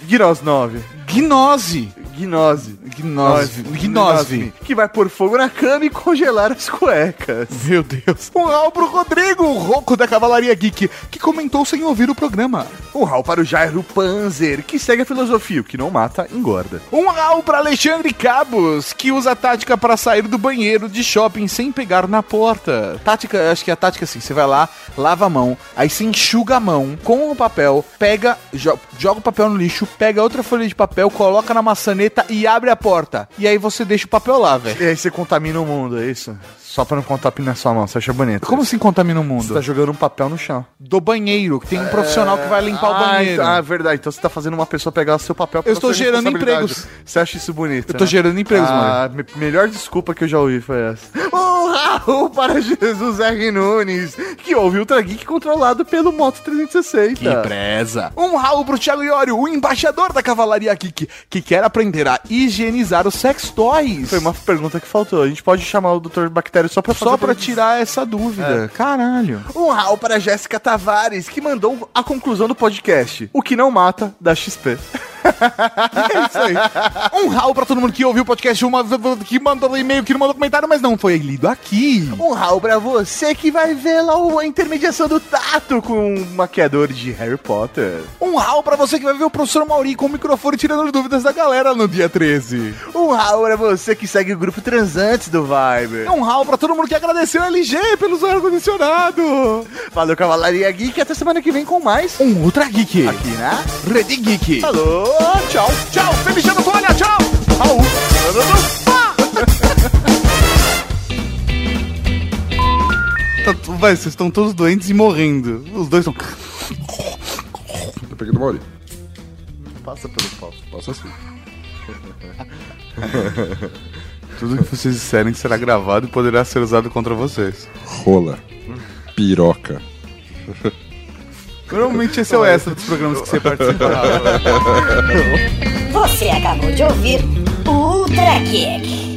Gnos 9. Gnose. Gnose. Gnose. Gnose. Que vai pôr fogo na cama e congelar as cuecas. Meu Deus. Um Raul pro Rodrigo, o Roco da Cavalaria Geek, que comentou sem ouvir o programa. Um Raul para o Jairo Panzer, que segue a filosofia, o que não mata, engorda. Um Raul pra Alexandre Cabos, que usa a tática para sair do banheiro de shopping sem pegar na porta. Tática, acho que é a tática assim, você vai lá, lava a mão, aí você enxuga a mão com o papel, pega, jo- joga o papel no lixo, pega outra folha de papel, coloca na maçaneta e abre a porta. E aí você deixa o papel lá, velho. E aí você contamina o mundo, é isso? Só pra não contaminar sua mão, você acha bonito. Como assim contamina o Você mundo? tá jogando um papel no chão. Do banheiro, que tem um profissional que vai limpar o Ah, banheiro. então- Ah, verdade. Então você tá fazendo uma pessoa pegar o seu papel Eu estou sua gerando responsabilidade. empregos. Você acha isso bonito? Eu tô né? gerando empregos, ah, me- melhor desculpa que eu já ouvi foi essa. Um Raul para Jesus R. Nunes, que ouve Ultra Geek controlado pelo Moto 360. Que preza. Um Raul pro Thiago Iório, o embaixador da Cavalaria Geek, que quer aprender a higienizar os sex toys. Foi uma pergunta que faltou. A gente pode chamar o Dr. Só pra Só pra tirar essa dúvida. Caralho. Um Raul para Jéssica Tavares, que mandou a conclusão do podcast. O que não mata, da XP. É isso aí. Um Raul pra todo mundo que ouviu o podcast, uma, que mandou e-mail, que não mandou comentário, mas não foi lido aqui. Um Raul pra você que vai ver lá o- a intermediação do Tato com um maquiador de Harry Potter. Um Raul pra você que vai ver o professor Mauri com o microfone tirando dúvidas da galera no dia 13. Um Raul pra você que segue o grupo Transantes do Viber. Um Raul pra todo mundo que agradeceu a LG pelos ar-condicionado. Valeu, Cavalaria Geek. Até semana que vem com mais Um Ultra Geek. aqui, né? Rede Geek. Falou, tchau. Tchau, feliz ano, Tônia, tchau. Raul. Tá tu- Vai, vocês estão todos doentes e morrendo. Os dois estão. Eu peguei do Mauri. Passa pelo pau. Passa assim. Tudo que vocês disserem será gravado e poderá ser usado contra vocês. Rola. Piroca. Normalmente esse é o extra dos programas que você participa. Você acabou de ouvir Ultra Kick.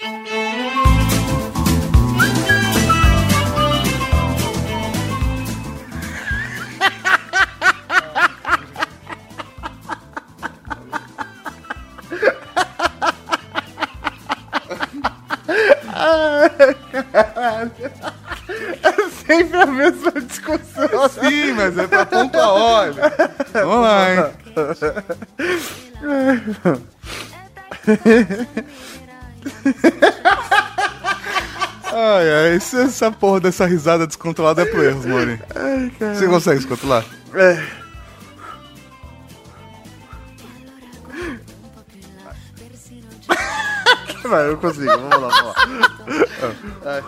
É sempre a mesma discussão. Sim, mas é pra pontuar, olha. Vamos lá, hein? Esse- essa porra dessa risada descontrolada é pro erros, Mori. Você consegue se controlar? É. Vai, eu consigo. Vamos lá, vamos lá.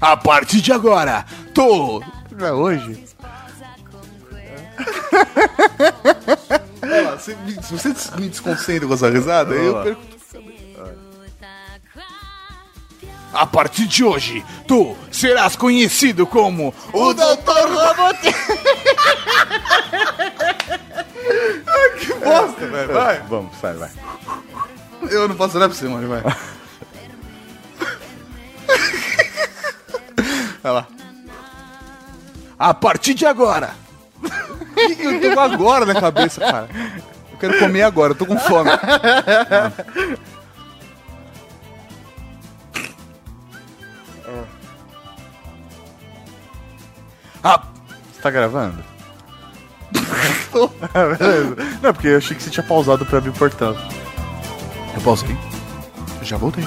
A partir de agora, tô. Não é hoje? Lá, se, se você me desconcentra com essa risada, eu perco A partir de hoje, tu serás conhecido como o Doutor Robot. que bosta, velho. Vai. Vamos, sai, vai. Eu não posso olhar pra você, mano. Vai. Vai lá. A partir de agora. eu tô com agora na cabeça, cara. Eu quero comer agora, eu tô com fome. Ah, Você tá gravando? Ah, beleza. Não, porque eu achei que você tinha pausado pra abrir o portão. eu pausei. Já voltei.